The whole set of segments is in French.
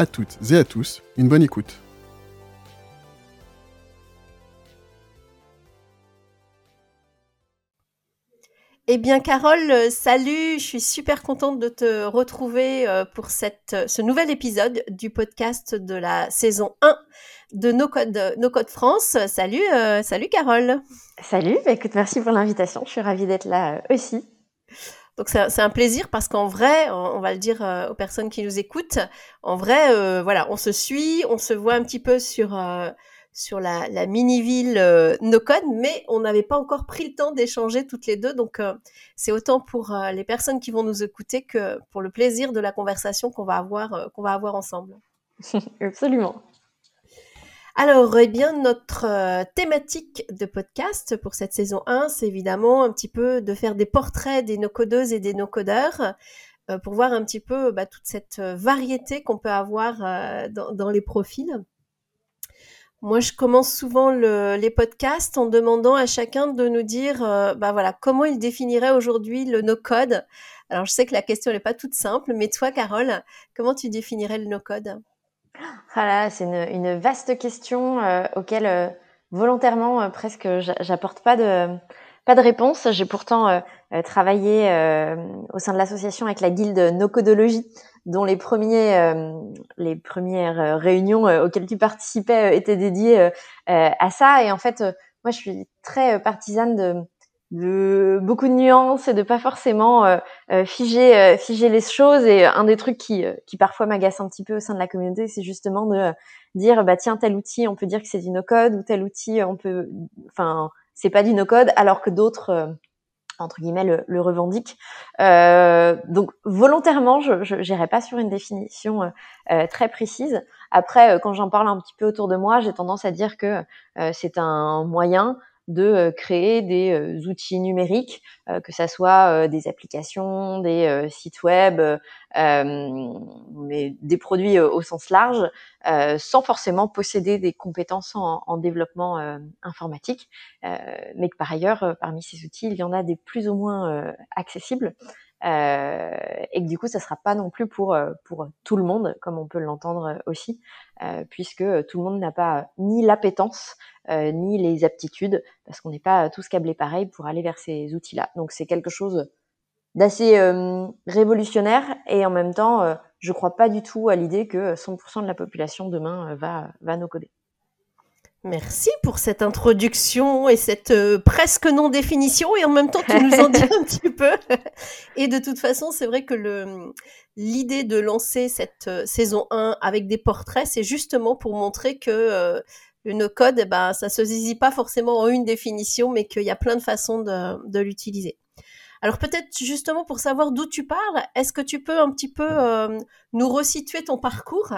à toutes et à tous une bonne écoute. Eh bien Carole, euh, salut, je suis super contente de te retrouver euh, pour cette, euh, ce nouvel épisode du podcast de la saison 1 de No Code, no Code France. Salut, euh, salut Carole. Salut, bah écoute, merci pour l'invitation. Je suis ravie d'être là aussi. Donc c'est un plaisir parce qu'en vrai, on va le dire euh, aux personnes qui nous écoutent, en vrai, euh, voilà, on se suit, on se voit un petit peu sur euh, sur la, la mini-ville euh, No Code, mais on n'avait pas encore pris le temps d'échanger toutes les deux. Donc c'est autant pour les personnes qui vont nous écouter que pour le plaisir de la conversation qu'on va avoir qu'on va avoir ensemble. Absolument. Alors, eh bien, notre euh, thématique de podcast pour cette saison 1, c'est évidemment un petit peu de faire des portraits des no-codeuses et des no-codeurs euh, pour voir un petit peu bah, toute cette euh, variété qu'on peut avoir dans, les profils. Moi, je commence souvent le- les podcasts en demandant à chacun de nous dire, bah voilà, comment il définirait aujourd'hui le no-code. Alors, je sais que la question n'est pas toute simple, mais toi, Carole, comment tu définirais le no-code? Ah là, c'est une, une vaste question euh, auquel euh, volontairement euh, presque j'a- j'apporte pas de pas de réponse. J'ai pourtant euh, euh, travaillé euh, au sein de l'association avec la guilde Nocodologie, dont les premiers les premières réunions auxquelles tu participais étaient dédiées à ça. Et en fait, moi, je suis très partisane de de beaucoup de nuances et de pas forcément euh, euh, figer euh, figer les choses. Et euh, un des trucs qui qui parfois m'agace un petit peu au sein de la communauté c'est justement de dire bah tiens tel outil on peut dire que c'est du no code ou tel outil on peut enfin c'est pas du no code alors que d'autres entre guillemets le, le revendiquent. Euh, donc volontairement je j'irai pas sur une définition euh, très précise. Après quand j'en parle un petit peu autour de moi j'ai tendance à dire que c'est un moyen de euh, créer des euh, outils numériques, euh, que ça soit des applications, des sites web, des produits au sens large, sans forcément posséder des compétences en, en développement informatique, mais que par ailleurs, parmi ces outils, il y en a des plus ou moins accessibles. Euh, et que du coup, ça sera pas non plus pour euh, pour tout le monde, comme on peut l'entendre euh, aussi, euh, puisque tout le monde n'a pas ni l'appétence euh, ni les aptitudes, parce qu'on n'est pas tous câblés pareil pour aller vers ces outils-là. Donc c'est quelque chose d'assez euh, révolutionnaire et en même temps, euh, je crois pas du tout à l'idée que 100% de la population demain euh, va va no coder. Merci pour cette introduction et cette euh, presque non-définition et en même temps tu nous en dis un petit peu. Et de toute façon, c'est vrai que le l'idée de lancer cette euh, saison 1 avec des portraits, c'est justement pour montrer que euh, le no-code, eh ben, ça se saisit pas forcément en une définition, mais qu'il y a plein de façons de, de l'utiliser. Alors peut-être justement pour savoir d'où tu parles, est-ce que tu peux un petit peu euh, nous resituer ton parcours?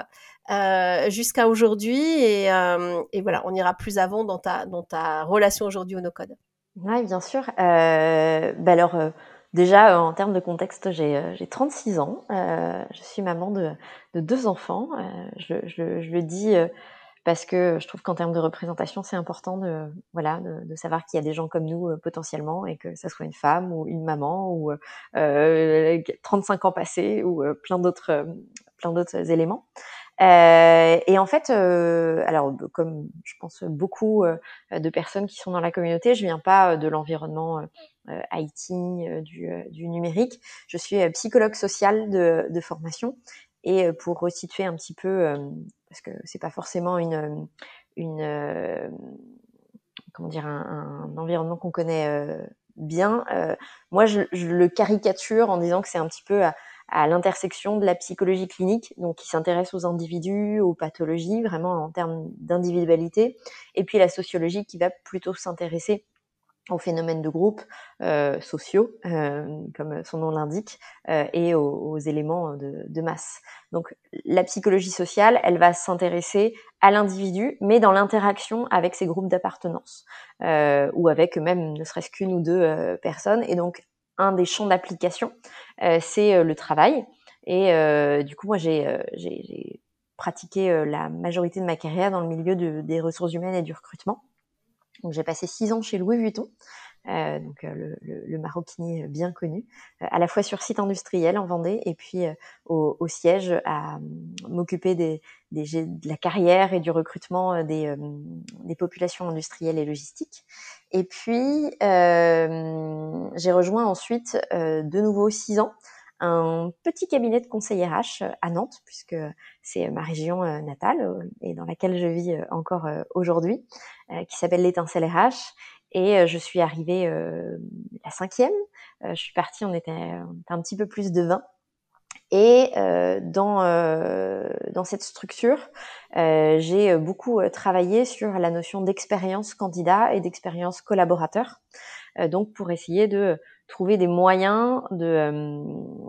Euh, jusqu'à aujourd'hui et, euh, et voilà, on ira plus avant dans ta, dans ta relation aujourd'hui au no-code. Oui, bien sûr. Euh, bah alors, déjà, en termes de contexte, j'ai euh, j'ai 36 ans. Je suis maman de, de deux enfants. Je, je, je le dis parce que je trouve qu'en termes de représentation, c'est important de, voilà, de, de savoir qu'il y a des gens comme nous euh, potentiellement et que ça soit une femme ou une maman ou euh, 35 ans passés ou euh, plein d'autres plein d'autres éléments. Euh, et en fait, euh, alors comme je pense beaucoup euh, de personnes qui sont dans la communauté, je viens pas euh, de l'environnement euh, IT, du, du numérique. Je suis psychologue sociale de, de formation. Et pour resituer un petit peu, parce que c'est pas forcément une, une comment dire, un, un environnement qu'on connaît bien. moi, je, je le caricature en disant que c'est un petit peu à, à l'intersection de la psychologie clinique, donc qui s'intéresse aux individus, aux pathologies, vraiment en termes d'individualité, et puis la sociologie qui va plutôt s'intéresser aux phénomènes de groupe euh, sociaux, euh, comme son nom l'indique, euh, et aux, éléments de, de, masse. Donc la psychologie sociale, elle va s'intéresser à l'individu, mais dans l'interaction avec ces groupes d'appartenance, ou avec même ne serait-ce qu'une ou deux personnes. Et donc un des champs d'application, c'est le travail. Et du coup, moi, j'ai pratiqué la majorité de ma carrière dans le milieu de, des ressources humaines et du recrutement. Donc j'ai passé six ans chez Louis Vuitton, euh, donc euh, le, le, le, maroquinier bien connu, euh, à la fois sur site industriel en Vendée et puis au, au, siège à m'occuper des, des, de la carrière et du recrutement des, des populations industrielles et logistiques. Et puis j'ai rejoint ensuite de nouveau six ans un petit cabinet de conseil RH à Nantes, puisque c'est ma région natale et dans laquelle je vis encore aujourd'hui, qui s'appelle l'étincelle RH. Et je suis arrivée la cinquième. je suis partie, on était, un petit peu plus de 20. Et dans, dans cette structure, j'ai beaucoup travaillé sur la notion d'expérience candidat et d'expérience collaborateur. donc pour essayer de trouver des moyens de, euh,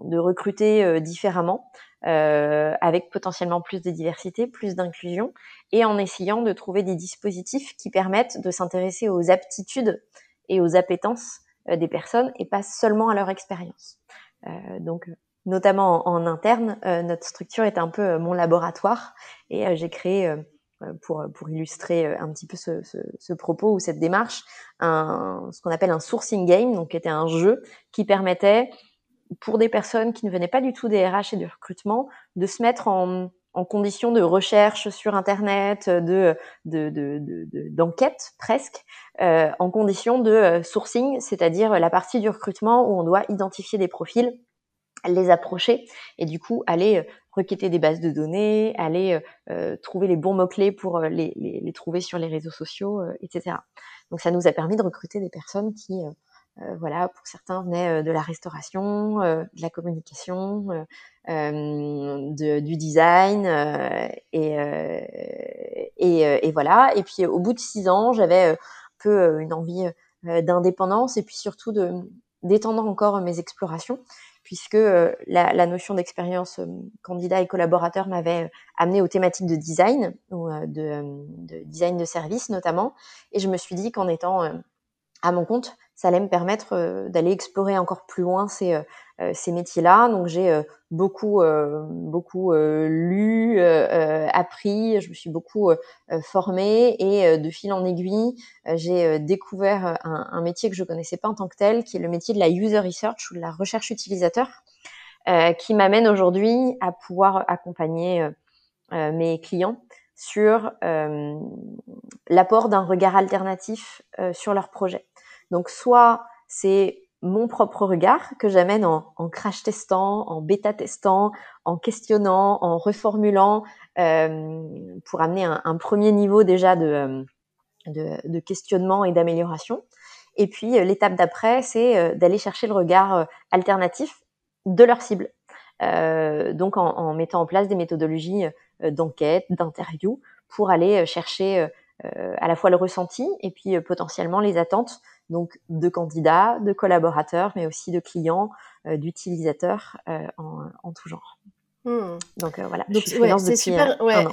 de recruter euh, différemment, euh, avec potentiellement plus de diversité, plus d'inclusion, et en essayant de trouver des dispositifs qui permettent de s'intéresser aux aptitudes et aux appétences des personnes et pas seulement à leur expérience. donc, notamment en, interne, notre structure est un peu mon laboratoire. Et j'ai créé euh, pour, pour illustrer euh, un petit peu ce, ce, ce propos ou cette démarche, un, ce qu'on appelle un sourcing game, donc qui était un jeu qui permettait pour des personnes qui ne venaient pas du tout des RH et du recrutement de se mettre en, en condition de recherche sur Internet, de d'enquête de, de, presque, euh, en condition de euh, sourcing, c'est-à-dire la partie du recrutement où on doit identifier des profils les approcher et du coup aller requêter des bases de données, aller euh, euh, trouver les bons mots-clés pour euh, les, les, les, trouver sur les réseaux sociaux, etc. Donc ça nous a permis de recruter des personnes qui, voilà, pour certains venaient de la restauration, de la communication, du design, et, et, et, voilà. Et puis au bout de six ans, j'avais un peu une envie d'indépendance et puis surtout de d'étendre encore mes explorations puisque euh, la, notion d'expérience euh, candidat et collaborateur m'avait euh, amené aux thématiques de design, de, design de service notamment, et je me suis dit qu'en étant à mon compte, ça allait me permettre d'aller explorer encore plus loin ces, ces métiers-là. Donc j'ai beaucoup, beaucoup lu, appris, je me suis beaucoup formée et de fil en aiguille, j'ai découvert un, un, métier que je connaissais pas en tant que tel, qui est le métier de la user research ou de la recherche utilisateur, qui m'amène aujourd'hui à pouvoir accompagner mes clients sur l'apport d'un regard alternatif sur leur projet. Donc soit c'est mon propre regard que j'amène en, crash testant, en bêta testant, en questionnant, en reformulant euh, pour amener un, premier niveau déjà de, euh, de, questionnement et d'amélioration. Et puis euh, l'étape d'après, c'est d'aller chercher le regard alternatif de leur cible. Donc en, mettant en place des méthodologies d'enquête, d'interview, pour aller chercher à la fois le ressenti et puis potentiellement les attentes donc de candidats, de collaborateurs, mais aussi de clients, euh, d'utilisateurs euh, en, en, tout genre. Hmm. Donc euh, voilà, donc, ouais, c'est super, ouais,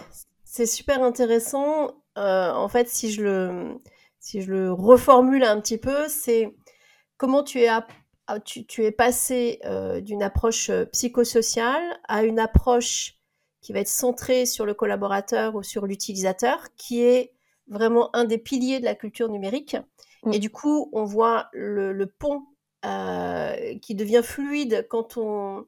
c'est super intéressant. en fait, si je le si je le reformule un petit peu, c'est comment tu es à, tu, tu, es passé d'une approche psychosociale à une approche qui va être centrée sur le collaborateur ou sur l'utilisateur, qui est vraiment un des piliers de la culture numérique. Et du coup, on voit le, le pont euh, qui devient fluide quand on,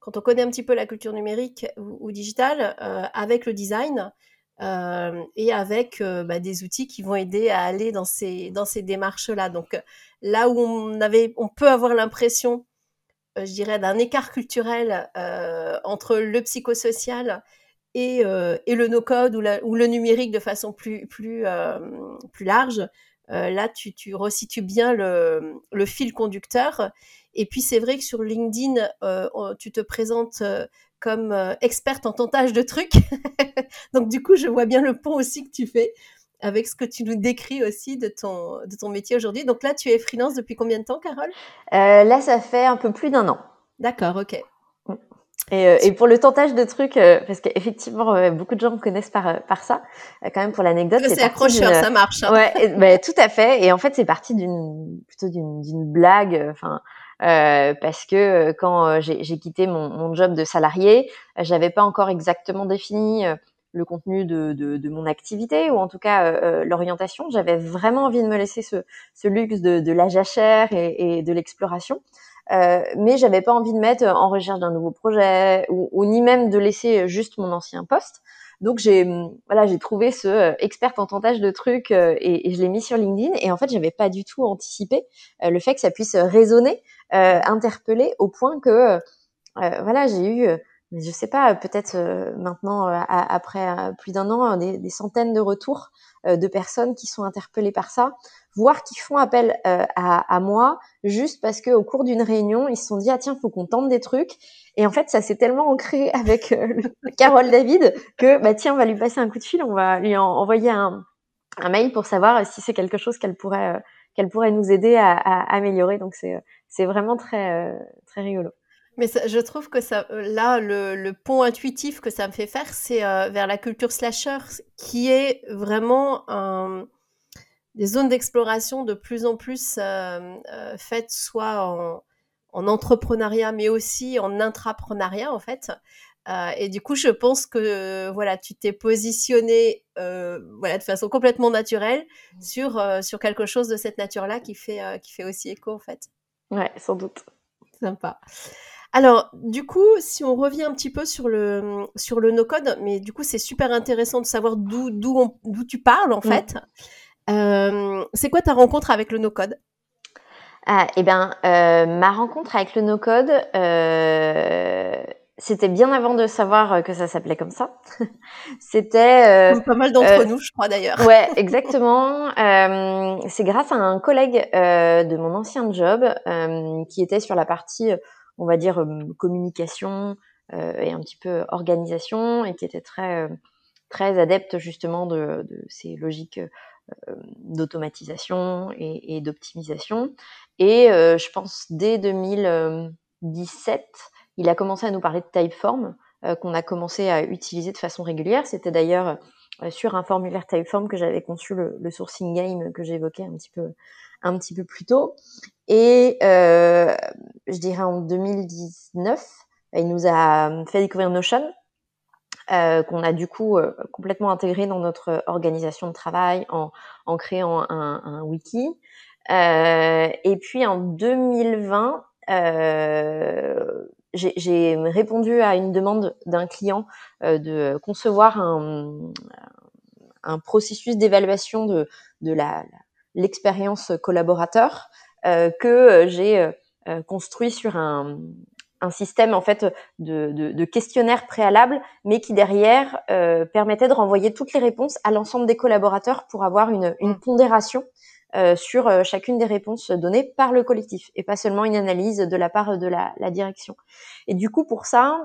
quand on connaît un petit peu la culture numérique ou, ou digitale euh, avec le design euh, et avec euh, bah, des outils qui vont aider à aller dans ces, dans ces démarches-là. Donc là où on, avait, on peut avoir l'impression, euh, je dirais, d'un écart culturel entre le psychosocial et, et le no-code ou, ou, le numérique de façon plus, plus, plus large, là, tu, tu resitues bien le, le, fil conducteur. Et puis, c'est vrai que sur LinkedIn, euh, tu te présentes euh, comme experte en tentage de trucs. Donc, du coup, je vois bien le pont aussi que tu fais. avec ce que tu nous décris aussi de ton, de ton métier aujourd'hui. Donc là, tu es freelance depuis combien de temps, Carole? Là, ça fait un peu plus d'un an. D'accord, ok. Et, et, pour le tentage de trucs, parce qu'effectivement, beaucoup de gens me connaissent par, par ça, quand même pour l'anecdote. C'est accrocheur, ça marche. Hein. Ouais, bah, tout à fait. Et en fait, c'est parti d'une plutôt d'une blague. Enfin, euh, parce que euh, quand euh, j'ai quitté mon, mon, job de salarié, j'avais pas encore exactement défini le contenu de, de, de, mon activité ou en tout cas euh, l'orientation. J'avais vraiment envie de me laisser ce, ce luxe de, de la jachère et, et de l'exploration. Euh, mais j'avais pas envie de mettre en recherche d'un nouveau projet ou, ou, ni même de laisser juste mon ancien poste. Donc j'ai voilà j'ai trouvé ce expert en tentage de trucs et, et, je l'ai mis sur LinkedIn et en fait j'avais pas du tout anticipé le fait que ça puisse résonner euh, interpellée au point que euh, voilà, j'ai eu je sais pas, peut-être euh, maintenant, après plus d'un an, des, centaines de retours de personnes qui sont interpellées par ça, voire qui font appel à, à, moi juste parce que au cours d'une réunion, ils se sont dit ah tiens, faut qu'on tente des trucs. Et en fait, ça s'est tellement ancré avec Carole David que bah tiens, on va lui passer un coup de fil, on va lui envoyer un, un mail pour savoir si c'est quelque chose qu'elle pourrait qu'elle pourrait nous aider à, à améliorer. Donc c'est c'est vraiment très, euh, très rigolo. Mais je trouve que ça, euh, là, le, le, pont intuitif que ça me fait faire, c'est euh, vers la culture slasher, qui est vraiment un, des zones d'exploration de plus en plus faites soit en, en, entrepreneuriat, mais aussi en intrapreneuriat, en fait. et du coup, je pense que voilà, tu t'es positionné voilà, de façon complètement naturelle mmh. sur, sur quelque chose de cette nature-là qui, fait qui fait aussi écho, en fait. Ouais, sans doute. Sympa. Alors, du coup, si on revient un petit peu sur le, sur le no-code, mais du coup, c'est super intéressant de savoir d'où, d'où, d'où tu parles, en fait. Euh, c'est quoi ta rencontre avec le no-code? Ah, Eh bien, euh, ma rencontre avec le no-code, euh, c'était bien avant de savoir euh, que ça s'appelait comme ça. c'était euh, pas mal d'entre euh, nous, je crois d'ailleurs. ouais, exactement. Euh, c'est grâce à un collègue euh, de mon ancien job qui était sur la partie, on va dire communication et un petit peu organisation et qui était très très adepte justement de, ces logiques d'automatisation et, d'optimisation. Et je pense dès 2017 il a commencé à nous parler de Typeform, euh, qu'on a commencé à utiliser de façon régulière. C'était d'ailleurs euh, sur un formulaire Typeform que j'avais conçu le, le, sourcing game que j'évoquais un petit peu un petit peu plus tôt. Et euh, je dirais en 2019, il nous a fait découvrir Notion, euh, qu'on a du coup euh, complètement intégré dans notre organisation de travail en, créant un, wiki. Et puis en 2020, j'ai répondu à une demande d'un client de concevoir un, processus d'évaluation de, de l'expérience collaborateur euh, que j'ai euh, construit sur un, un, système en fait de, de, de questionnaire préalable, mais qui derrière euh, permettait de renvoyer toutes les réponses à l'ensemble des collaborateurs pour avoir une, une pondération euh, sur euh, chacune des réponses données par le collectif et pas seulement une analyse de la part de la, direction. Et du coup, pour ça,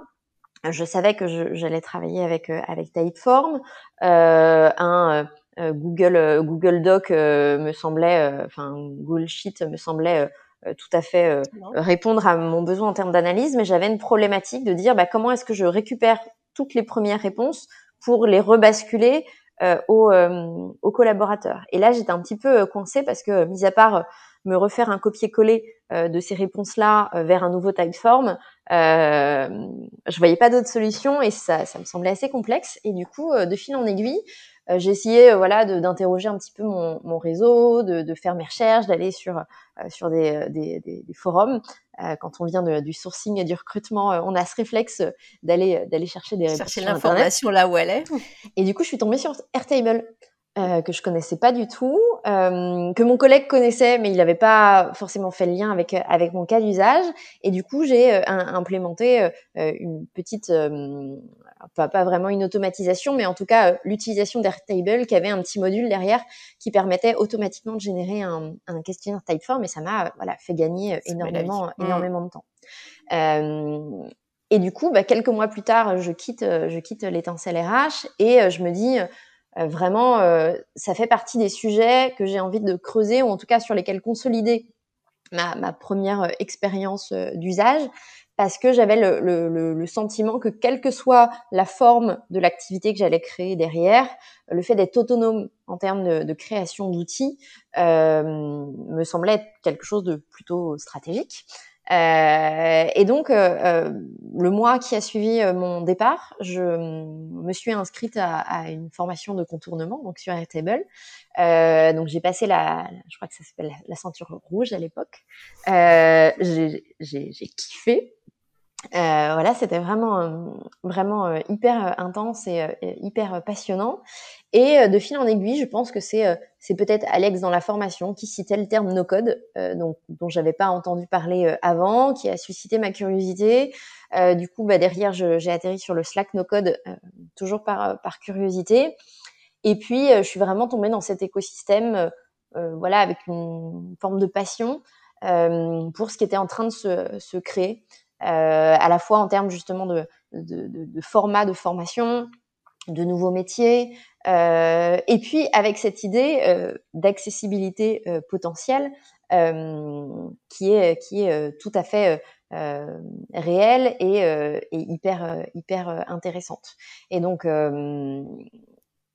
je savais que j'allais travailler avec euh, avec Typeform, un Google Google Doc me semblait, enfin Google Sheet me semblait tout à fait répondre à mon besoin en termes d'analyse, mais j'avais une problématique de dire bah, comment est-ce que je récupère toutes les premières réponses pour les rebasculer euh, aux, euh, aux, collaborateurs? Et là, j'étais un petit peu euh, coincée parce que, mis à part me refaire un copier-coller de ces réponses-là vers un nouveau typeform, euh, je voyais pas d'autre solution et ça, ça me semblait assez complexe. Et du coup, de fil en aiguille, euh, j'ai essayé euh, voilà d'interroger un petit peu mon, mon réseau, de, de, faire mes recherches, d'aller sur euh, sur des, des, des, des forums. quand on vient de, du sourcing et du recrutement, on a ce réflexe d'aller d'aller chercher des chercher l'information là où elle est. Et du coup, je suis tombée sur Airtable. Euh, que je connaissais pas du tout, euh, que mon collègue connaissait, mais il n'avait pas forcément fait le lien avec avec mon cas d'usage. Et du coup, j'ai euh, implémenté une petite pas, pas vraiment une automatisation, mais en tout cas euh, l'utilisation d'Airtable qui avait un petit module derrière qui permettait automatiquement de générer un, un questionnaire Typeform et ça m'a voilà, fait gagner euh, énormément, mmh. énormément de temps. Euh, et du coup, bah, quelques mois plus tard, je quitte, je quitte l'étincelle RH et je me dis, vraiment, ça fait partie des sujets que j'ai envie de creuser ou en tout cas sur lesquels consolider ma, ma première expérience d'usage parce que j'avais le, le, le, sentiment que quelle que soit la forme de l'activité que j'allais créer derrière, le fait d'être autonome en termes de, de création d'outils euh, me semblait être quelque chose de plutôt stratégique. Euh, et donc, euh, euh le mois qui a suivi mon départ, je me suis inscrite à, une formation de contournement, donc sur Airtable. Donc j'ai passé la, je crois que ça s'appelle la, ceinture rouge à l'époque. j'ai kiffé. Euh, voilà, c'était vraiment, vraiment hyper intense et hyper passionnant. Et de fil en aiguille, je pense que c'est c'est peut-être Alex dans la formation qui citait le terme no code, donc dont j'avais pas entendu parler avant, qui a suscité ma curiosité. du coup, bah, derrière, j'ai atterri sur le Slack no code, toujours par curiosité. Et puis, je suis vraiment tombée dans cet écosystème, voilà, avec une forme de passion pour ce qui était en train de se, créer. Euh, à la fois en termes justement de, format de formation, de nouveaux métiers, euh, et puis avec cette idée euh, d'accessibilité euh, potentielle euh, qui est qui est tout à fait réelle et, hyper hyper intéressante. Et donc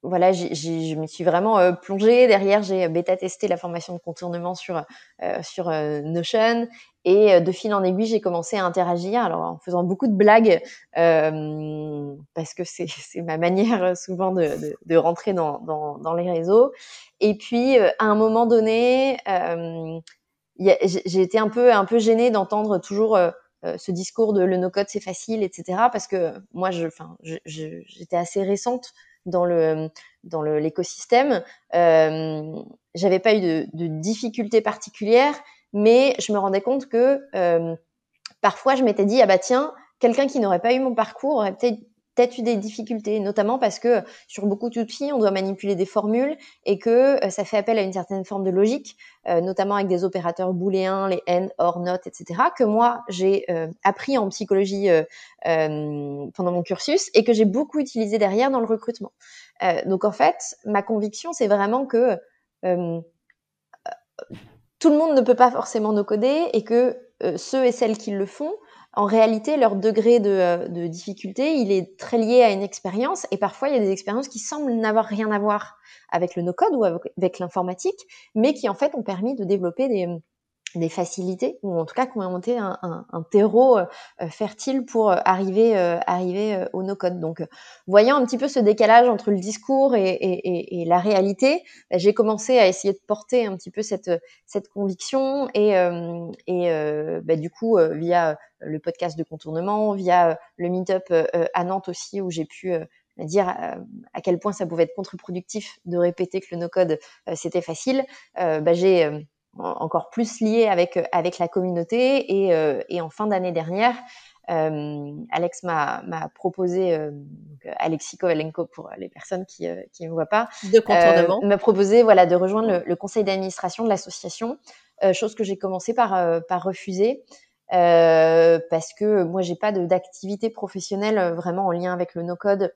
voilà, je me suis vraiment plongée. Derrière, j'ai bêta testé la formation de contournement sur sur Notion et de fil en aiguille, j'ai commencé à interagir. Alors en faisant beaucoup de blagues parce que c'est ma manière souvent de, de, de rentrer dans, dans, dans les réseaux. Et puis à un moment donné, j'ai été un peu un peu gênée d'entendre toujours ce discours de le no code c'est facile, etc. Parce que moi, je, enfin, j'étais assez récente dans le dans l'écosystème. Euh, J'avais pas eu de, de difficultés particulières, mais je me rendais compte que euh, parfois je m'étais dit ah bah tiens quelqu'un qui n'aurait pas eu mon parcours aurait peut-être eu des difficultés, notamment parce que sur beaucoup d'outils, on doit manipuler des formules et que euh, ça fait appel à une certaine forme de logique, euh, notamment avec des opérateurs booléens, les and, or, not, etc., que moi, j'ai euh, appris en psychologie pendant mon cursus et que j'ai beaucoup utilisé derrière dans le recrutement. donc en fait, ma conviction, c'est vraiment que tout le monde ne peut pas forcément no coder et que ceux et celles qui le font en réalité, leur degré de, euh, de, difficulté, il est très lié à une expérience. Et parfois, il y a des expériences qui semblent n'avoir rien à voir avec le no-code ou avec l'informatique, mais qui en fait ont permis de développer des, des facilités ou en tout cas qui ont monté un, un, un terreau euh, fertile pour euh, arriver euh, arriver au no code. Donc, voyant un petit peu ce décalage entre le discours et, et, et, la réalité, bah, j'ai commencé à essayer de porter un petit peu cette cette conviction et et bah, du coup via le podcast de contournement, via le meet-up à Nantes aussi où j'ai pu dire à quel point ça pouvait être contre-productif de répéter que le no-code c'était facile, bah, j'ai encore plus lié avec euh, avec la communauté. Et, euh, et en fin d'année dernière euh, Alex m'a proposé, euh, Alexis Kovalenko pour les personnes qui ne qui me voient pas, m'a proposé voilà de rejoindre le, le conseil d'administration de l'association, chose que j'ai commencé par par refuser parce que moi j'ai pas d'activité professionnelle vraiment en lien avec le no code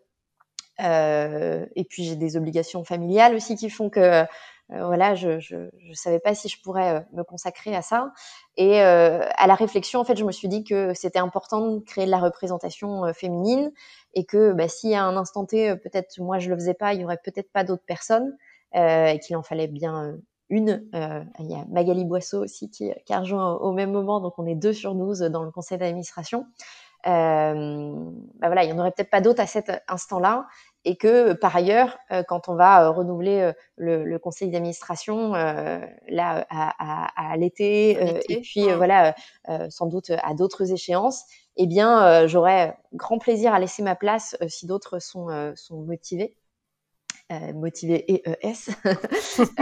et puis j'ai des obligations familiales aussi qui font que euh, voilà, je, je, je savais pas si je pourrais euh, me consacrer à ça. Et euh, à la réflexion, en fait, je me suis dit que c'était important de créer de la représentation féminine et que bah, si à un instant T, peut-être moi je le faisais pas, il y aurait peut-être pas d'autres personnes et qu'il en fallait bien une. Euh, il y a Magali Boisseau aussi qui, qui a rejoint au, même moment, donc on est deux sur 12 dans le conseil d'administration. Euh, bah voilà, il y en aurait peut-être pas d'autres à cet instant-là et que par ailleurs, euh, quand on va euh, renouveler euh, le, le, conseil d'administration là à, à, à l'été et puis voilà sans doute à d'autres échéances, eh bien j'aurais grand plaisir à laisser ma place si d'autres sont, sont motivés. Euh, motivé et ES,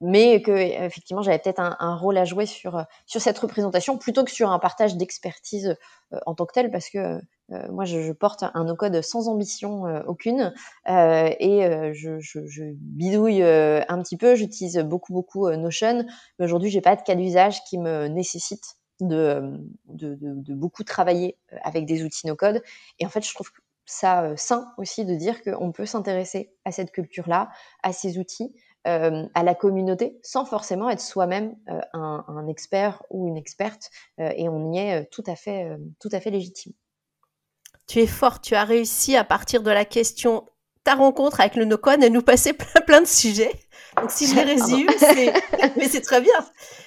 mais que effectivement j'avais peut-être un, un, rôle à jouer sur sur cette représentation plutôt que sur un partage d'expertise en tant que tel, parce que euh, moi, je, je, porte un no-code sans ambition euh, aucune euh, et je, je, je, bidouille un petit peu. J'utilise beaucoup, beaucoup Notion, mais aujourd'hui, j'ai pas de cas d'usage qui me nécessite de, de, de, de, beaucoup travailler avec des outils no-code. Et en fait, je trouve ça sain aussi de dire qu'on peut s'intéresser à cette culture-là, à ces outils, à la communauté, sans forcément être soi-même un, un, expert ou une experte, et on y est tout à fait, tout à fait légitime. Tu es fort, tu as réussi à partir de la question ta rencontre avec le Nocon et nous passer plein, plein de sujets. Donc si je les résume, c'est mais c'est très bien.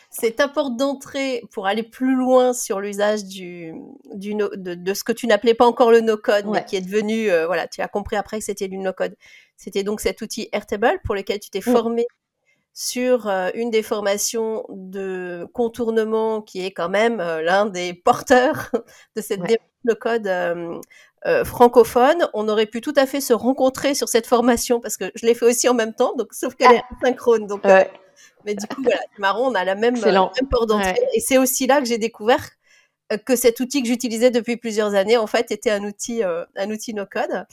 C'est ta porte d'entrée pour aller plus loin sur l'usage du, du no, de, de, ce que tu n'appelais pas encore le no-code, mais qui est devenu, euh, voilà, tu as compris après que c'était du no-code. C'était donc cet outil Airtable pour lequel tu t'es formé sur euh, une des formations de contournement qui est quand même euh, l'un des porteurs de cette ouais. de code euh, euh, francophone. On aurait pu tout à fait se rencontrer sur cette formation parce que je l'ai fait aussi en même temps, donc sauf qu'elle ah. est synchrone. Donc, ouais. euh, mais du coup, voilà, c'est marrant, on a la même, même porte d'entrée. Ouais. Et c'est aussi là que j'ai découvert que cet outil que j'utilisais depuis plusieurs années, en fait, était un outil, un outil no code.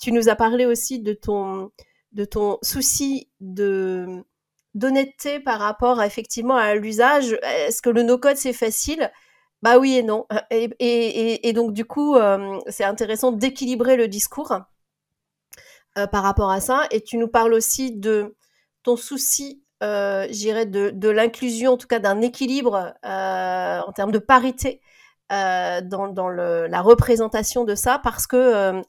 tu nous as parlé aussi de ton de ton souci d'honnêteté par rapport à, effectivement à l'usage. Est-ce que le no-code c'est facile? Bah oui et non. Et, donc du coup, euh, c'est intéressant d'équilibrer le discours euh, par rapport à ça. Et tu nous parles aussi de ton souci, euh, j'irais, de, l'inclusion, en tout cas d'un équilibre en termes de parité dans, la représentation de ça, parce que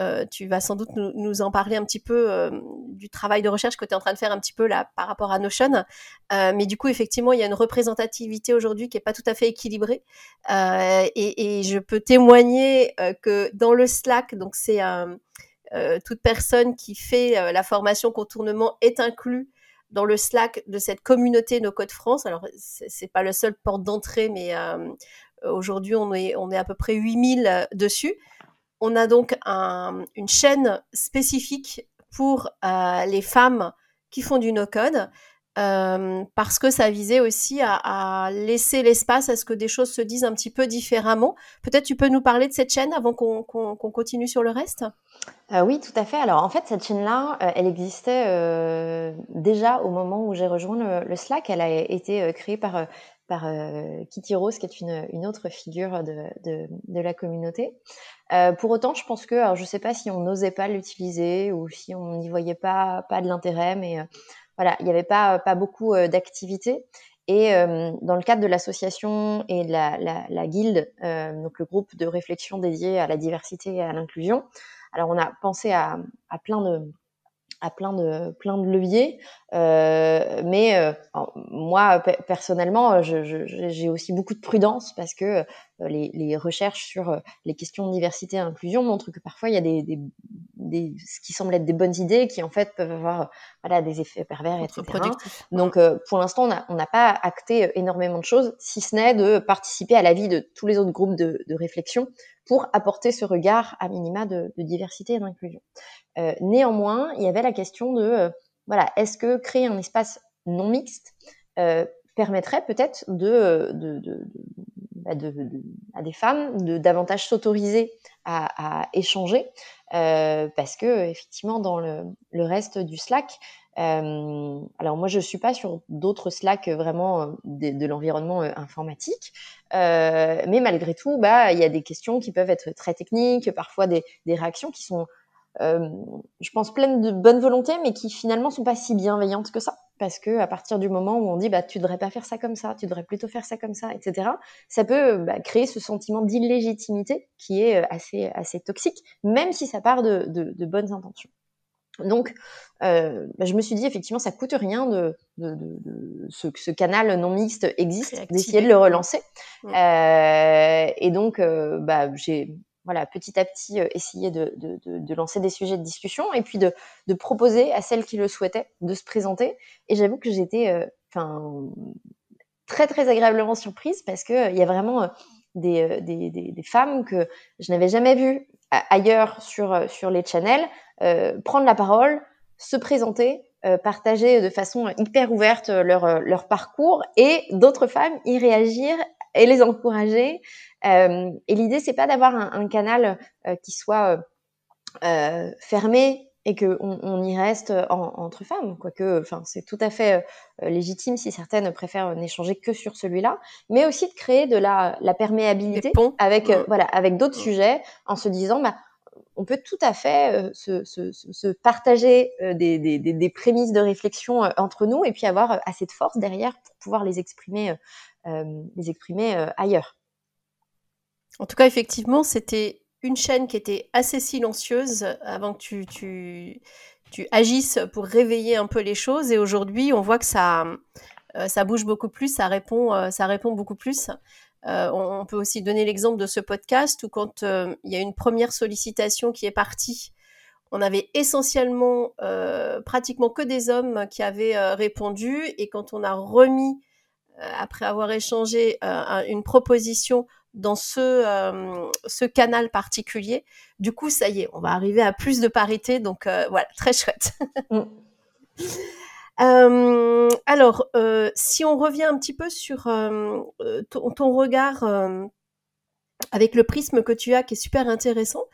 euh, tu vas sans doute nous, en parler un petit peu euh, du travail de recherche que tu es en train de faire un petit peu là par rapport à Notion. Euh, mais du coup, effectivement, il y a une représentativité aujourd'hui qui n'est pas tout à fait équilibrée. Et, je peux témoigner que dans le Slack, donc c'est toute personne qui fait la formation contournement est inclus dans le Slack de cette communauté No Code France. Alors, c'est pas le seul porte d'entrée, mais aujourd'hui, on est, on est à peu près 8000 dessus on a donc un, une chaîne spécifique pour euh, les femmes qui font du no-code, euh, parce que ça visait aussi à, laisser l'espace à ce que des choses se disent un petit peu différemment. Peut-être tu peux nous parler de cette chaîne avant qu'on qu qu continue sur le reste? Euh, Oui, tout à fait. Alors en fait, cette chaîne-là, elle existait déjà au moment où j'ai rejoint le, Slack. Elle a été créée par par euh, Kitty Rose, qui est une, une autre figure de, de, de la communauté. Euh, pour autant, je pense que, alors je ne sais pas si on n'osait pas l'utiliser ou si on n'y voyait pas, pas de l'intérêt, mais euh, voilà, il n'y avait pas, pas beaucoup euh, d'activités. Et euh, dans le cadre de l'association et de la, la, la guilde, donc le groupe de réflexion dédié à la diversité et à l'inclusion, alors on a pensé à, à plein de à plein de plein de leviers euh, mais euh, moi personnellement j'ai aussi beaucoup de prudence parce que euh, les, les, recherches sur euh, les questions de diversité et inclusion montrent que parfois il y a des, des, des, ce qui semble être des bonnes idées qui en fait peuvent avoir voilà des effets pervers etc donc euh, pour l'instant on n'a pas acté énormément de choses si ce n'est de participer à la vie de tous les autres groupes de, de réflexion pour apporter ce regard à minima de, diversité et d'inclusion. Euh, néanmoins, il y avait la question de, euh, voilà, est-ce que créer un espace non mixte euh, permettrait peut-être bah, à des femmes de davantage s'autoriser à, échanger, parce que effectivement dans le reste du Slack, euh, alors moi, je suis pas sur d'autres Slack vraiment euh, de, l'environnement euh, informatique, euh, mais malgré tout, bah il y a des questions qui peuvent être très techniques, parfois des, réactions qui sont, euh, je pense, pleines de bonne volonté, mais qui finalement sont pas si bienveillantes que ça, parce que à partir du moment où on dit bah tu devrais pas faire ça comme ça, tu devrais plutôt faire ça comme ça, etc., ça peut bah, créer ce sentiment d'illégitimité qui est assez assez toxique, même si ça part de, de bonnes intentions. Donc, euh, bah, je me suis dit effectivement, ça coûte rien de, de, de, de ce, ce, canal non mixte existe, d'essayer de le relancer. Mmh. Euh, et donc, euh, bah, j'ai voilà petit à petit essayé de, lancer des sujets de discussion et puis de, proposer à celles qui le souhaitaient de se présenter. Et j'avoue que j'étais, très très agréablement surprise parce que euh, il y a vraiment des, des, des, des, femmes que je n'avais jamais vues ailleurs sur, sur les channels, euh, prendre la parole, se présenter, euh, partager de façon hyper ouverte leur, leur parcours et d'autres femmes y réagir et les encourager. Euh, et l'idée, c'est pas d'avoir un, un, canal euh, qui soit euh, fermé et qu'on on y reste entre femmes, quoique enfin, c'est tout à fait légitime si certaines préfèrent n'échanger que sur celui-là, mais aussi de créer de la, la perméabilité avec, voilà, avec d'autres sujets en se disant, bah, on peut tout à fait se, se, se, partager des, des, des, prémices de réflexion entre nous et puis avoir assez de force derrière pour pouvoir les exprimer, les exprimer ailleurs. En tout cas, effectivement, c'était une chaîne qui était assez silencieuse avant que tu, tu, tu, agisses pour réveiller un peu les choses. Et aujourd'hui, on voit que ça, euh, ça bouge beaucoup plus, ça répond, euh, ça répond beaucoup plus. Euh, on, peut aussi donner l'exemple de ce podcast où quand il y a une première sollicitation qui est partie, on avait essentiellement pratiquement que des hommes qui avaient répondu. Et quand on a remis, après avoir échangé une proposition dans ce, euh, ce canal particulier. Du coup, ça y est, on va arriver à plus de parité. Donc euh, voilà, très chouette. Mm. Euh, alors, si on revient un petit peu sur ton, regard avec le prisme que tu as, qui est super intéressant,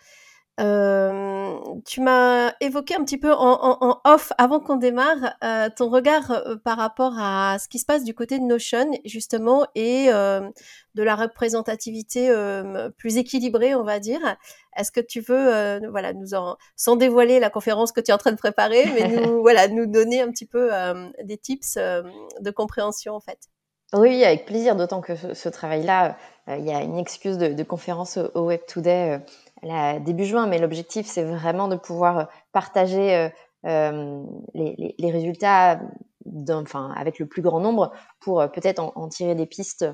euh, tu m'as évoqué un petit peu en, off avant qu'on démarre euh, ton regard euh, par rapport à ce qui se passe du côté de Notion justement et de la représentativité plus équilibrée on va dire. Est-ce que tu veux voilà nous en sans dévoiler la conférence que tu es en train de préparer mais nous voilà nous donner un petit peu des tips de compréhension en fait? Oui, avec plaisir, d'autant que ce, travail-là, il y a une excuse de, conférence au Web Today début juin, mais l'objectif, c'est vraiment de pouvoir partager euh, euh, les, résultats enfin, avec le plus grand nombre pour euh, peut-être en, tirer des pistes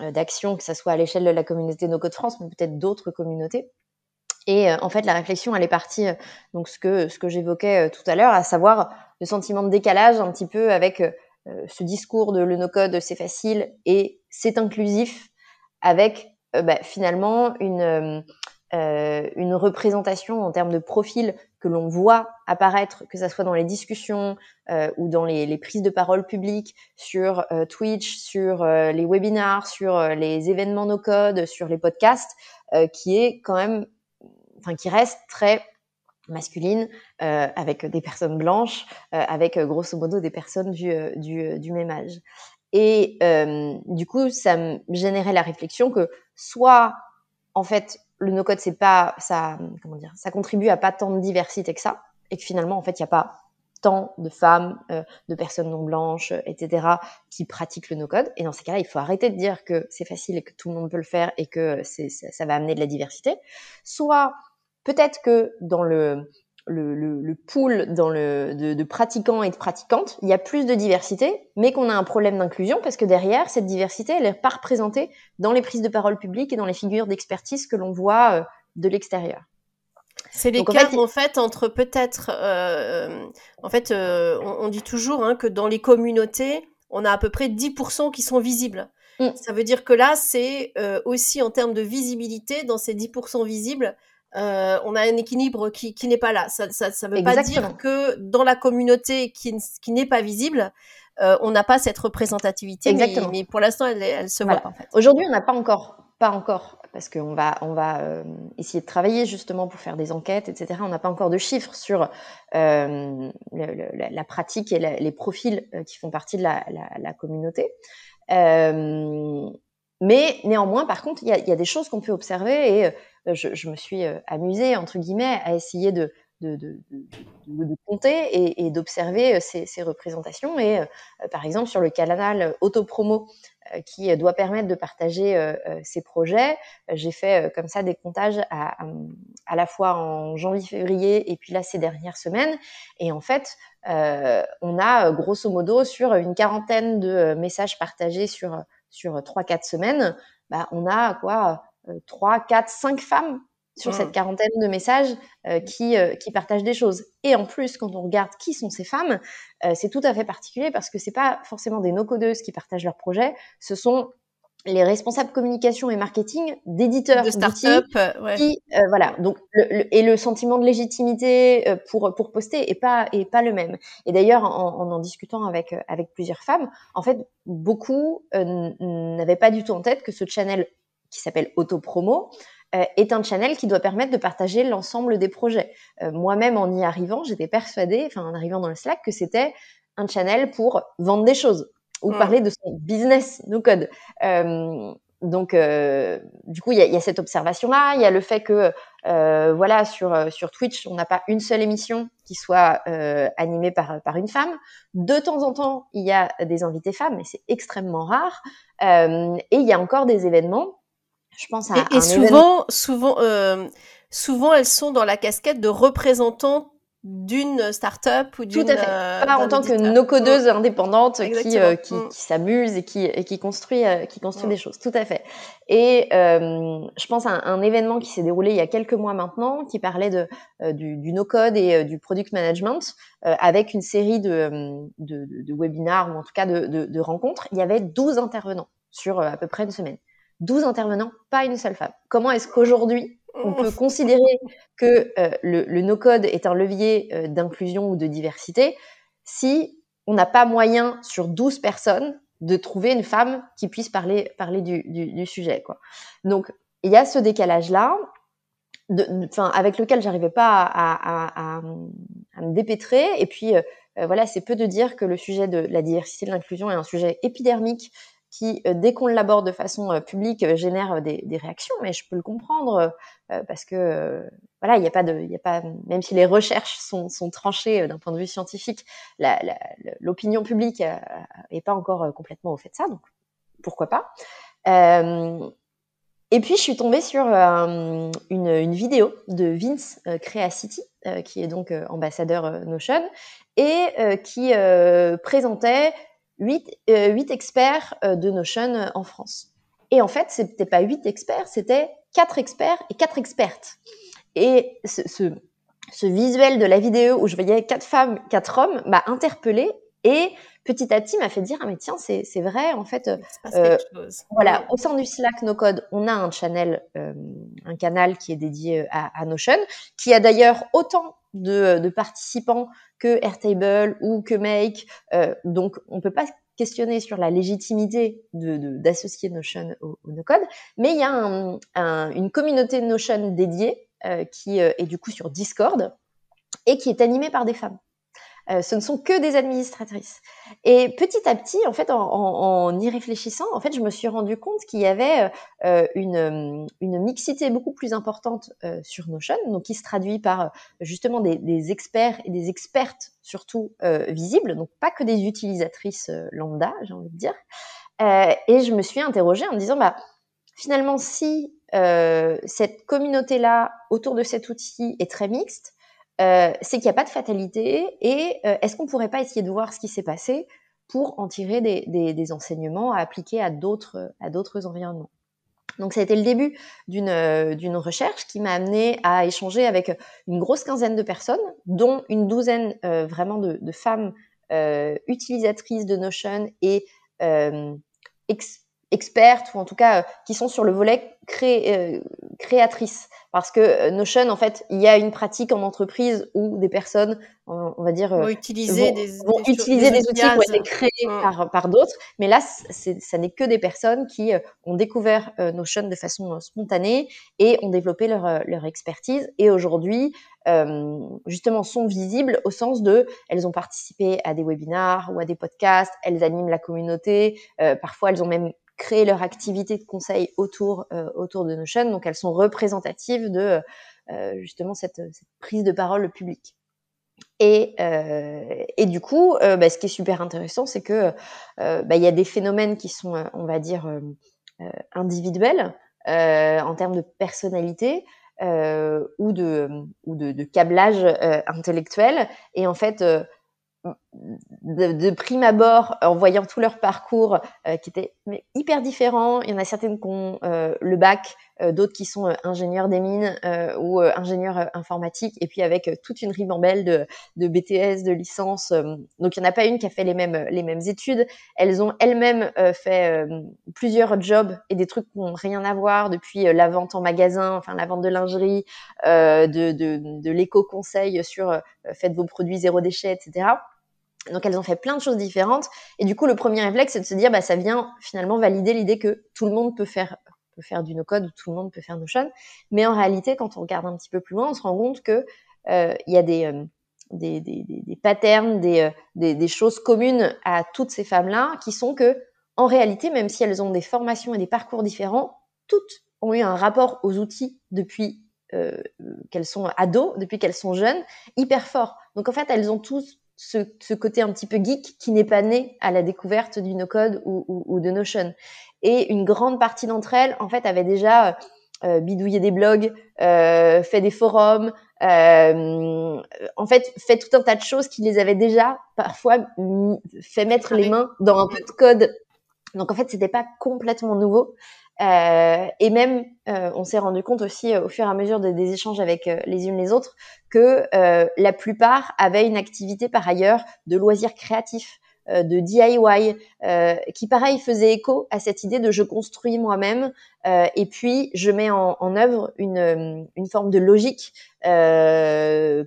d'action, que ce soit à l'échelle de la communauté No Code France, mais peut-être d'autres communautés. Et en fait, la réflexion, elle est partie, donc ce que, ce que j'évoquais tout à l'heure, à savoir le sentiment de décalage un petit peu avec ce discours de le no-code, c'est facile et c'est inclusif, avec bah, finalement une, euh, une représentation en termes de profil que l'on voit apparaître, que ce soit dans les discussions euh, ou dans les, les, prises de parole publiques sur euh, Twitch, sur euh, les webinars, sur euh, les événements no code, sur les podcasts, qui est quand même, enfin qui reste très masculine, avec des personnes blanches, avec grosso modo des personnes du, du, du même âge. Et du coup, ça me générait la réflexion que soit en fait le no-code, c'est pas, ça, comment dire, ça contribue à pas tant de diversité que ça, et que finalement, en fait, il n'y a pas tant de femmes, euh, de personnes non blanches, etc., qui pratiquent le no-code. Et dans ces cas-là, il faut arrêter de dire que c'est facile et que tout le monde peut le faire et que ça va amener de la diversité. Soit peut-être que dans le le, le, pool dans le, de, pratiquants et de pratiquantes, il y a plus de diversité, mais qu'on a un problème d'inclusion parce que derrière, cette diversité, elle n'est pas représentée dans les prises de parole publiques et dans les figures d'expertise que l'on voit euh, de l'extérieur. C'est l'écart en, en fait, entre peut-être, euh, en fait, euh, on, dit toujours hein, que dans les communautés, on a à peu près 10% qui sont visibles. Mm. Ça veut dire que là, c'est aussi en termes de visibilité, dans ces 10% visibles, euh, on a un équilibre qui, n'est pas là. Ça ne veut pas dire que dans la communauté qui, n'est pas visible, euh, on n'a pas cette représentativité. Exactement. Mais, pour l'instant, elle, se voit pas. En fait. Aujourd'hui, on n'a pas encore, pas encore, parce qu'on va, on va euh, essayer de travailler justement pour faire des enquêtes, etc. On n'a pas encore de chiffres sur la, pratique et les profils qui font partie de la, la communauté. Mais néanmoins, par contre, il y a, y a, des choses qu'on peut observer et euh, je, me suis euh, amusée, entre guillemets, à essayer de, de, de, de, compter et, d'observer euh, ces, ces, représentations. Et par exemple, sur le canal Autopromo, qui doit permettre de partager ces projets, j'ai fait comme ça des comptages à, à la fois en janvier-février et puis là ces dernières semaines. Et en fait, on a grosso modo sur une quarantaine de messages partagés sur sur 3-4 semaines, bah, on a quoi 3, 4, 5 femmes sur cette mmh. quarantaine de messages euh, qui, euh, qui partagent des choses. Et en plus, quand on regarde qui sont ces femmes, euh, c'est tout à fait particulier parce que c'est pas forcément des no-codeuses qui partagent leurs projets, ce sont les responsables communication et marketing d'éditeurs de start-up, qui voilà donc et le sentiment de légitimité pour pour poster est pas est pas le même. Et d'ailleurs en, en, en discutant avec avec plusieurs femmes en fait beaucoup n'avaient pas du tout en tête que ce channel qui s'appelle Autopromo, est un channel qui doit permettre de partager l'ensemble des projets. Moi-même, en y arrivant, j'étais persuadée, enfin en arrivant dans le Slack, que c'était un channel pour vendre des choses ou mmh. parler de son business no code. Euh, donc, euh, du coup, il y a, y a, cette observation-là. Il y a le fait que, euh, voilà, sur, sur Twitch, on n'a pas une seule émission qui soit animée par, par une femme. De temps en temps, il y a des invités femmes, mais c'est extrêmement rare. Et il y a encore des événements. Je pense à, et, et souvent, souvent, souvent, elles sont dans la casquette de représentants d'une start-up ou d'une. Tout à fait. Euh, Pas en tant que no-codeuse indépendante qui, euh, qui, mm. qui s'amuse et qui, et qui construit, euh, qui construit mm. des choses. Tout à fait. Et euh, je pense à un, un événement qui s'est déroulé il y a quelques mois maintenant, qui parlait de, du, du no-code et du product management, avec une série de, de, de, webinars ou en tout cas de, de rencontres. Il y avait 12 intervenants sur à peu près une semaine. 12 intervenants, pas une seule femme. Comment est-ce qu'aujourd'hui, on peut considérer que euh, le, no-code est un levier euh, d'inclusion ou de diversité si on n'a pas moyen sur 12 personnes de trouver une femme qui puisse parler, parler du, sujet. Quoi. Donc, il y a ce décalage-là, avec lequel j'arrivais pas à, me dépêtrer. Et puis, euh, voilà, c'est peu de dire que le sujet de la diversité de l'inclusion est un sujet épidermique qui, euh, dès qu'on l'aborde de façon euh, publique, euh, génère des, réactions, mais je peux le comprendre parce que voilà, il n'y a pas de, il a pas, même si les recherches sont, sont tranchées d'un point de vue scientifique, l'opinion publique n'est pas encore complètement au fait de ça, donc pourquoi pas. et puis je suis tombée sur une, une, vidéo de Vince Creacity, qui est donc ambassadeur Notion, et qui présentait huit, euh, experts euh, de Notion euh, en France. Et en fait, c'était pas huit experts, c'était quatre experts et quatre expertes. Et ce, ce, ce, visuel de la vidéo où je voyais quatre femmes, quatre hommes m'a interpellée et petit à petit m'a fait dire ah mais tiens c'est vrai en fait euh, voilà au sein du Slack No Code on a un channel euh, un canal qui est dédié à, à Notion qui a d'ailleurs autant de, de participants que Airtable ou que Make. Euh, donc, on peut pas questionner sur la légitimité d'associer de, Notion au, au no-code, mais il y a un, un, une communauté Notion dédiée euh, qui euh, est du coup sur Discord et qui est animée par des femmes. Euh, ce ne sont que des administratrices. Et petit à petit, en fait, en, en, y réfléchissant, en fait, je me suis rendu compte qu'il y avait euh, une, une, mixité beaucoup plus importante euh, sur Notion, donc qui se traduit par justement des, des, experts et des expertes surtout visibles, donc pas que des utilisatrices lambda, j'ai envie de dire. et je me suis interrogée en me disant, bah, finalement, si cette communauté-là autour de cet outil est très mixte, euh, c'est qu'il n'y a pas de fatalité et euh, est-ce qu'on ne pourrait pas essayer de voir ce qui s'est passé pour en tirer des, enseignements à appliquer à d'autres environnements? Donc ça a été le début d'une euh, d'une recherche qui m'a amené à échanger avec une grosse quinzaine de personnes, dont une douzaine vraiment de, femmes utilisatrices de Notion et expertes ou en tout cas qui sont sur le volet cré, créatrice parce que euh, Notion, en fait, il y a une pratique en entreprise où des personnes, on va dire, vont utiliser des, utiliser des, outils qui ont été créés par, par d'autres. Mais là, ça n'est que des personnes qui euh, ont découvert euh, Notion de façon spontanée et ont développé leur, leur expertise. Et aujourd'hui, justement, sont visibles au sens de, elles ont participé à des webinars ou à des podcasts, elles animent la communauté. parfois, elles ont même créer leur activité de conseil autour, euh, autour de Notion. Donc, elles sont représentatives de euh, justement cette, prise de parole publique. Et, euh, et du coup, euh, bah, ce qui est super intéressant, c'est que bah, il y a des phénomènes qui sont, on va dire, individuels en termes de personnalité. ou de ou de câblage intellectuel et en fait de, de, prime abord, en voyant tout leur parcours euh, qui était hyper différent, il y en a certaines qui ont euh, le bac, euh, d'autres qui sont ingénieurs des mines ou ingénieurs informatiques, et puis avec toute une ribambelle de, de BTS, de licences. donc il n'y en a pas une qui a fait les mêmes, les mêmes études. Elles ont elles-mêmes fait plusieurs jobs et des trucs qui n'ont rien à voir, depuis la vente en magasin, enfin la vente de lingerie, de, de, de l'éco-conseil sur faites vos produits zéro déchet, etc. Donc elles ont fait plein de choses différentes. Et du coup, le premier réflexe, c'est de se dire, bah, ça vient finalement valider l'idée que tout le monde peut faire, peut faire du no-code ou tout le monde peut faire Notion. Mais en réalité, quand on regarde un petit peu plus loin, on se rend compte que il y a des des, des, des, patterns, des, des, des, choses communes à toutes ces femmes-là, qui sont que, en réalité, même si elles ont des formations et des parcours différents, toutes ont eu un rapport aux outils depuis euh, qu'elles sont ados, depuis qu'elles sont jeunes, hyper fort. Donc en fait, elles ont tous ce, ce côté un petit peu geek qui n'est pas né à la découverte du no-code ou, ou, ou, de Notion. Et une grande partie d'entre elles, en fait, avaient déjà euh, bidouillé des blogs, euh, fait des forums, euh, en fait, fait tout un tas de choses qui les avaient déjà parfois fait mettre les mains dans un peu de code. Donc en fait, c'était pas complètement nouveau. Euh, et même, euh, on s'est rendu compte aussi euh, au fur et à mesure des échanges avec les unes les autres que la plupart avaient une activité par ailleurs de loisirs créatifs. De DIY, qui pareil faisait écho à cette idée de je construis moi-même euh, et puis je mets en, en œuvre une, une, forme de logique,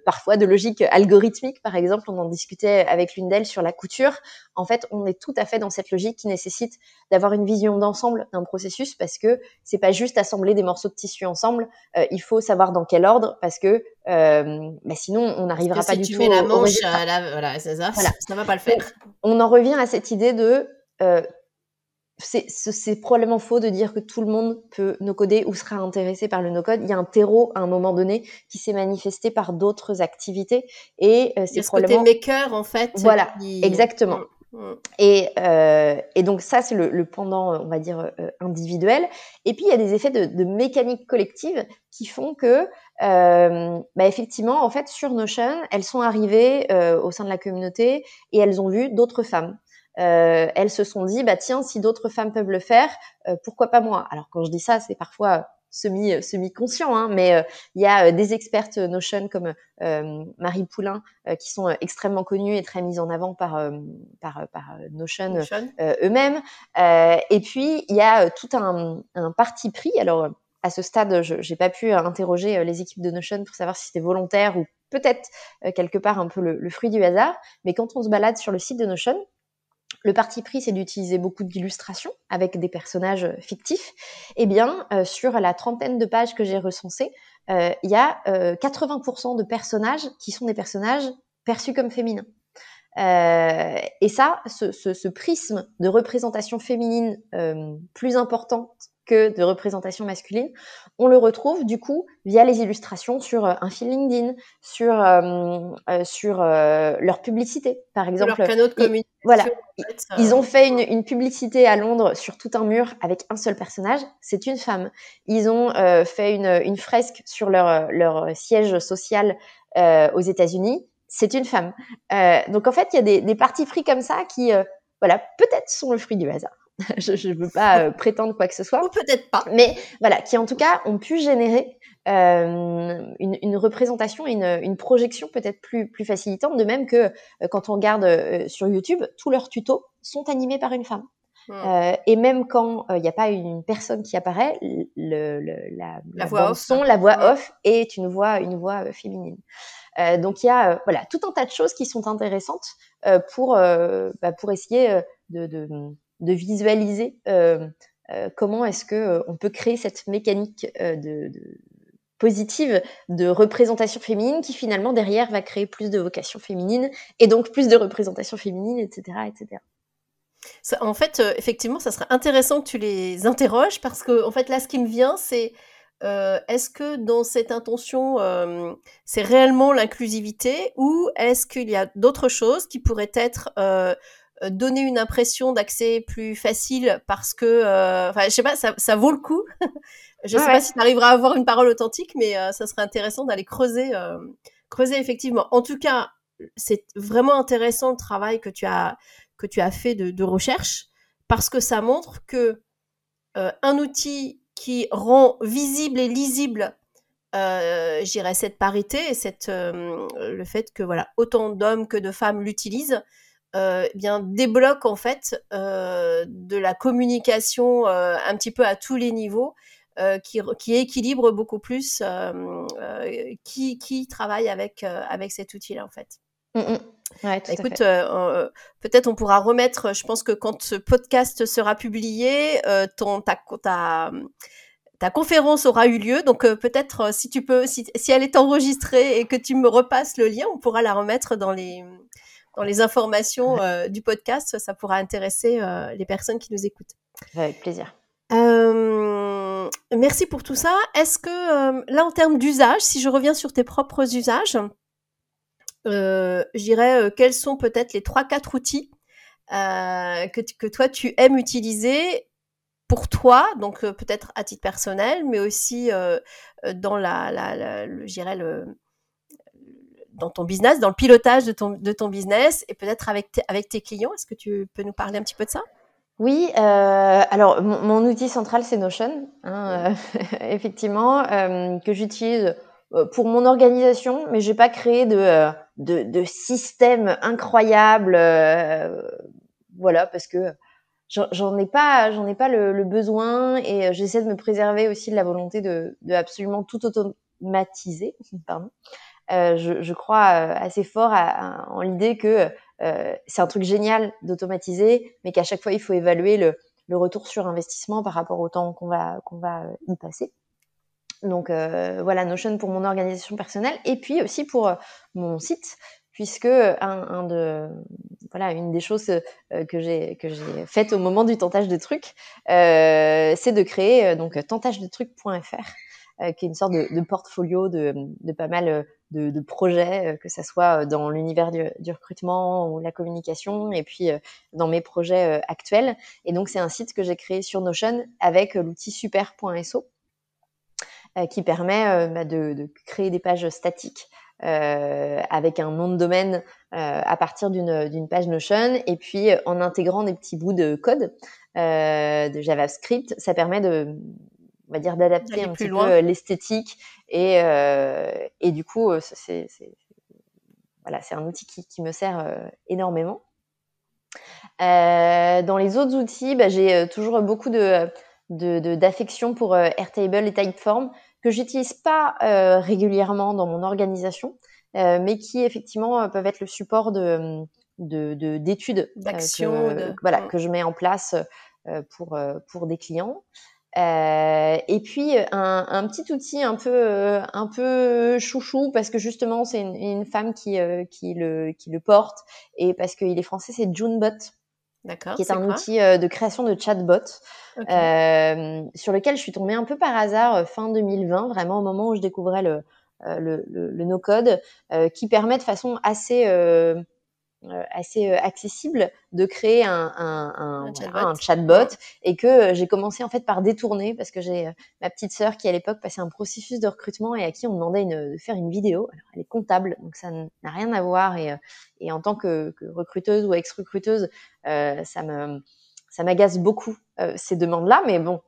parfois de logique algorithmique par exemple, on en discutait avec l'une d'elles sur la couture. En fait, on est tout à fait dans cette logique qui nécessite d'avoir une vision d'ensemble d'un processus parce que c'est pas juste assembler des morceaux de tissu ensemble, il faut savoir dans quel ordre parce que euh, bah sinon on n'arrivera pas si du tu tout. mets la au- au manche, à la... voilà, ça, Voilà. ça va pas le faire. On en revient à cette idée de euh, c'est probablement faux de dire que tout le monde peut no coder ou sera intéressé par le no code. Il y a un terreau à un moment donné qui s'est manifesté par d'autres activités et euh, c'est ce côté probablement maker, en fait. Voilà, qui- exactement. Et, euh, et donc ça, c'est le, le pendant, on va dire, euh, individuel. Et puis, il y a des effets de, de mécanique collective qui font que, euh, bah, effectivement, en fait, sur Notion, elles sont arrivées au sein de la communauté et elles ont vu d'autres femmes. Euh, elles se sont dit, bah tiens, si d'autres femmes peuvent le faire, euh, pourquoi pas moi? Alors quand je dis ça, c'est parfois semi semi conscient, hein, mais euh, il y a euh, des expertes Notion comme euh, Marie Poulain euh, qui sont extrêmement connues et très mises en avant par euh, par, par Notion Notion. eux-mêmes. Euh, et puis, il y a tout un, un parti pris. Alors, à ce stade, je n'ai pas pu interroger les équipes de Notion pour savoir si c'était volontaire ou peut-être euh, quelque part un peu le, le fruit du hasard. Mais quand on se balade sur le site de Notion, le parti pris, c'est d'utiliser beaucoup d'illustrations avec des personnages euh, fictifs. Eh bien, euh, sur la trentaine de pages que j'ai recensées, euh, il y a euh, 80% de personnages qui sont des personnages perçus comme féminins. Et ça, ce, ce, prisme de représentation féminine plus importante que de représentation masculine, on le retrouve du coup via les illustrations sur euh, un fil LinkedIn, sur euh, euh, sur leur publicité, par Leur exemple. canot de ils- communication. voilà, en fait, ils ont fait une, une publicité à Londres sur tout un mur avec un seul personnage, c'est une femme. Ils ont fait une, une fresque sur leur, leur siège social aux États-Unis, c'est une femme. Donc en fait, il y a des, des partis pris comme ça qui, voilà, peut-être sont le fruit du hasard. je ne veux pas euh, prétendre quoi que ce soit Ou peut-être pas. mais voilà, qui en tout cas ont pu générer euh, une, une représentation, une, une projection peut-être plus, plus facilitante, de même que euh, quand on regarde sur YouTube, tous leurs tutos sont animés par une femme. Mm. Euh, et même quand il n'y a pas une personne qui apparaît, le, le- la, La voix off. son, la voix Ouais. off est une voix, une voix féminine. Donc il y a voilà tout un tas de choses qui sont intéressantes pour bah, pour essayer de, de, de visualiser euh, euh, comment est-ce que euh, on peut créer cette mécanique de, positive de représentation féminine qui finalement derrière va créer plus de vocation féminine et donc plus de représentation féminine, etc., etc. En fait, effectivement, ça serait intéressant que tu les interroges parce que, en fait, là, ce qui me vient, c'est est-ce que dans cette intention, c'est réellement l'inclusivité ou est-ce qu'il y a d'autres choses qui pourraient être donner une impression d'accès plus facile parce que, euh, enfin, je sais pas, ça, ça vaut le coup. je Ouais, sais ouais. pas si tu arriveras à avoir une parole authentique, mais euh, ça serait intéressant d'aller creuser, euh, creuser effectivement. En tout cas, c'est vraiment intéressant le travail que tu as que tu as fait de, de recherche parce que ça montre que euh, un outil qui rend visible et lisible euh, je dirais cette parité et cette euh, le fait que voilà autant d'hommes que de femmes l'utilisent euh, eh bien débloque en fait euh, de la communication euh, un petit peu à tous les niveaux euh, qui, qui équilibre beaucoup plus euh, euh, qui, qui travaille avec, euh, avec cet outil-là en fait. Mm, mm. Ouais, tout Écoute, peut-être on pourra remettre, je pense que quand ce podcast sera publié, euh, ton, ta, ta, ta conférence aura eu lieu. Donc euh, peut-être euh, si tu peux, si, si elle est enregistrée et que tu me repasses le lien, on pourra la remettre dans les, dans les informations euh, du podcast. Ça pourra intéresser euh, les personnes qui nous écoutent. Avec plaisir. Euh, merci pour tout ça. Est-ce que euh, là, en termes d'usage, si je reviens sur tes propres usages, euh, je dirais quels sont peut-être les trois quatre outils que, que toi tu aimes utiliser pour toi, donc peut-être à titre personnel, mais aussi dans la, la, la- le, je dirais le dans ton business, dans le pilotage de ton, de ton business et peut-être avec, tes- avec tes clients. Est-ce que tu peux nous parler un petit peu de ça? Oui, euh, alors mon, mon outil central c'est Notion, hein, euh, effectivement, euh, que j'utilise euh, pour mon organisation, mais j'ai pas créé de, euh, de, de système incroyable, euh, voilà, parce que j'en ai pas, j'en ai pas le, le besoin et j'essaie de me préserver aussi de la volonté de, de absolument tout automatiser, pardon. Euh, je, crois euh, assez fort en l'idée que euh, c'est un truc génial d'automatiser, mais qu'à chaque fois il faut évaluer le, retour sur investissement par rapport au temps qu'on va va y passer. Donc voilà Notion pour mon organisation personnelle et puis aussi pour mon site puisque une des choses que j'ai faites au moment du tentage de trucs, c'est de créer donc tentagedetrucs.fr qui est une sorte de, portfolio de, de pas mal de, de projets, euh, que ça soit dans l'univers du, du recrutement ou la communication, et puis euh, dans mes projets euh, actuels. Et donc c'est un site que j'ai créé sur Notion avec euh, l'outil super.so euh, qui permet euh, bah, de, de créer des pages statiques euh, avec un nom de domaine euh, à partir d'une page Notion et puis euh, en intégrant des petits bouts de code euh, de JavaScript, ça permet de on va dire d'adapter un petit loin. peu euh, l'esthétique et euh, et du coup euh, c'est voilà c'est un outil qui, qui me sert énormément. Dans les autres outils, bah, j'ai toujours beaucoup de d'affection pour Airtable et Typeform que j'utilise pas euh, régulièrement dans mon organisation, euh, mais qui effectivement euh, peuvent être le support de de- de- d'études D'action, que, de- voilà que je mets en place pour pour des clients. Euh, et puis un, un petit outil un peu euh, un peu chouchou parce que justement c'est une, une femme qui euh, qui le qui le porte et parce qu'il est français c'est Junebot D'accord. qui est, un outil euh, de création de chatbot Ok. euh, sur lequel je suis tombée un peu par hasard euh, fin 2020, vraiment au moment où je découvrais le, euh, le, le, le no-code, euh, qui permet de façon assez, euh, euh, assez euh, accessible de créer un, un, un, Un voilà, chatbot. et que euh, j'ai commencé en fait par détourner parce que j'ai euh, ma petite sœur qui à l'époque passait un processus de recrutement et à qui on demandait une, de faire une vidéo. Alors, elle est comptable, donc ça n'a rien à voir et, euh, et en tant que, que recruteuse ou ex-recruteuse, euh, ça me ça m'agace beaucoup euh, ces demandes-là, mais bon,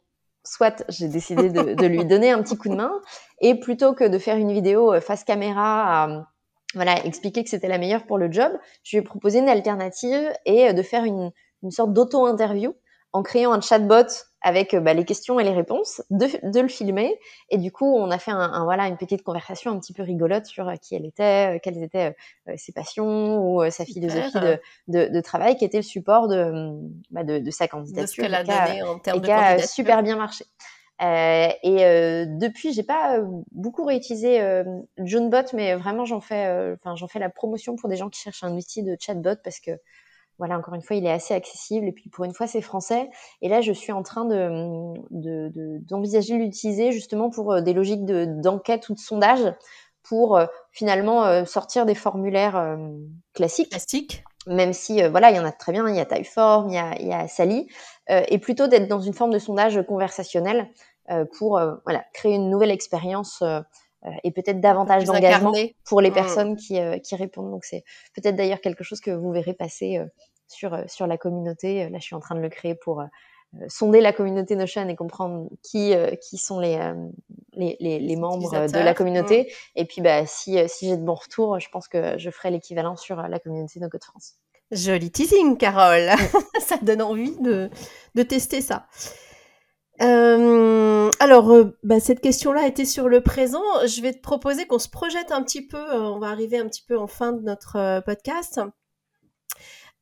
soit j'ai décidé de, de lui donner un petit coup de main et plutôt que de faire une vidéo euh, face caméra à voilà, expliquer que c'était la meilleure pour le job, je lui ai proposé une alternative et euh, de faire une, une sorte d'auto-interview en créant un chatbot avec euh, bah, les questions et les réponses, de, de le filmer. Et du coup, on a fait un, un, voilà, une petite conversation un petit peu rigolote sur euh, qui elle était, quelles étaient ses passions ou sa philosophie de, de, de, travail, qui était le support de, bah, de, de sa candidature. De ce qu'elle a donné en termes et de qui a super bien marché. Euh, et euh, depuis, j'ai pas euh, beaucoup réutilisé euh, JuneBot, mais vraiment j'en fais, enfin j'en fais la promotion pour des gens qui cherchent un outil de chatbot parce que voilà, encore une fois, il est assez accessible et puis pour une fois, c'est français. Et là, je suis en train de d'envisager de, de, l'utiliser justement pour des logiques d'enquête ou de sondage pour finalement sortir des formulaires classiques. Classique. Même si, euh, voilà, il y en a très bien, il y a Typeform, il y a, il y a Sally, euh, et plutôt d'être dans une forme de sondage conversationnel euh, pour voilà, créer une nouvelle expérience euh, et peut-être davantage d'engagement pour les mmh. personnes qui, euh, qui répondent. Donc c'est peut-être d'ailleurs quelque chose que vous verrez passer euh, sur, sur la communauté. Là, je suis en train de le créer pour euh, sonder la communauté Notion et comprendre qui, euh, qui sont les, euh, les, les, les membres de la communauté. Mmh. Et puis, bah, si, si j'ai de bons retours, je pense que je ferai l'équivalent sur la communauté No Code France. Joli teasing, Carole. ça donne envie de, de tester ça. alors, bah, cette question-là était sur le présent. Je vais te proposer qu'on se projette un petit peu. on va arriver un petit peu en fin de notre podcast.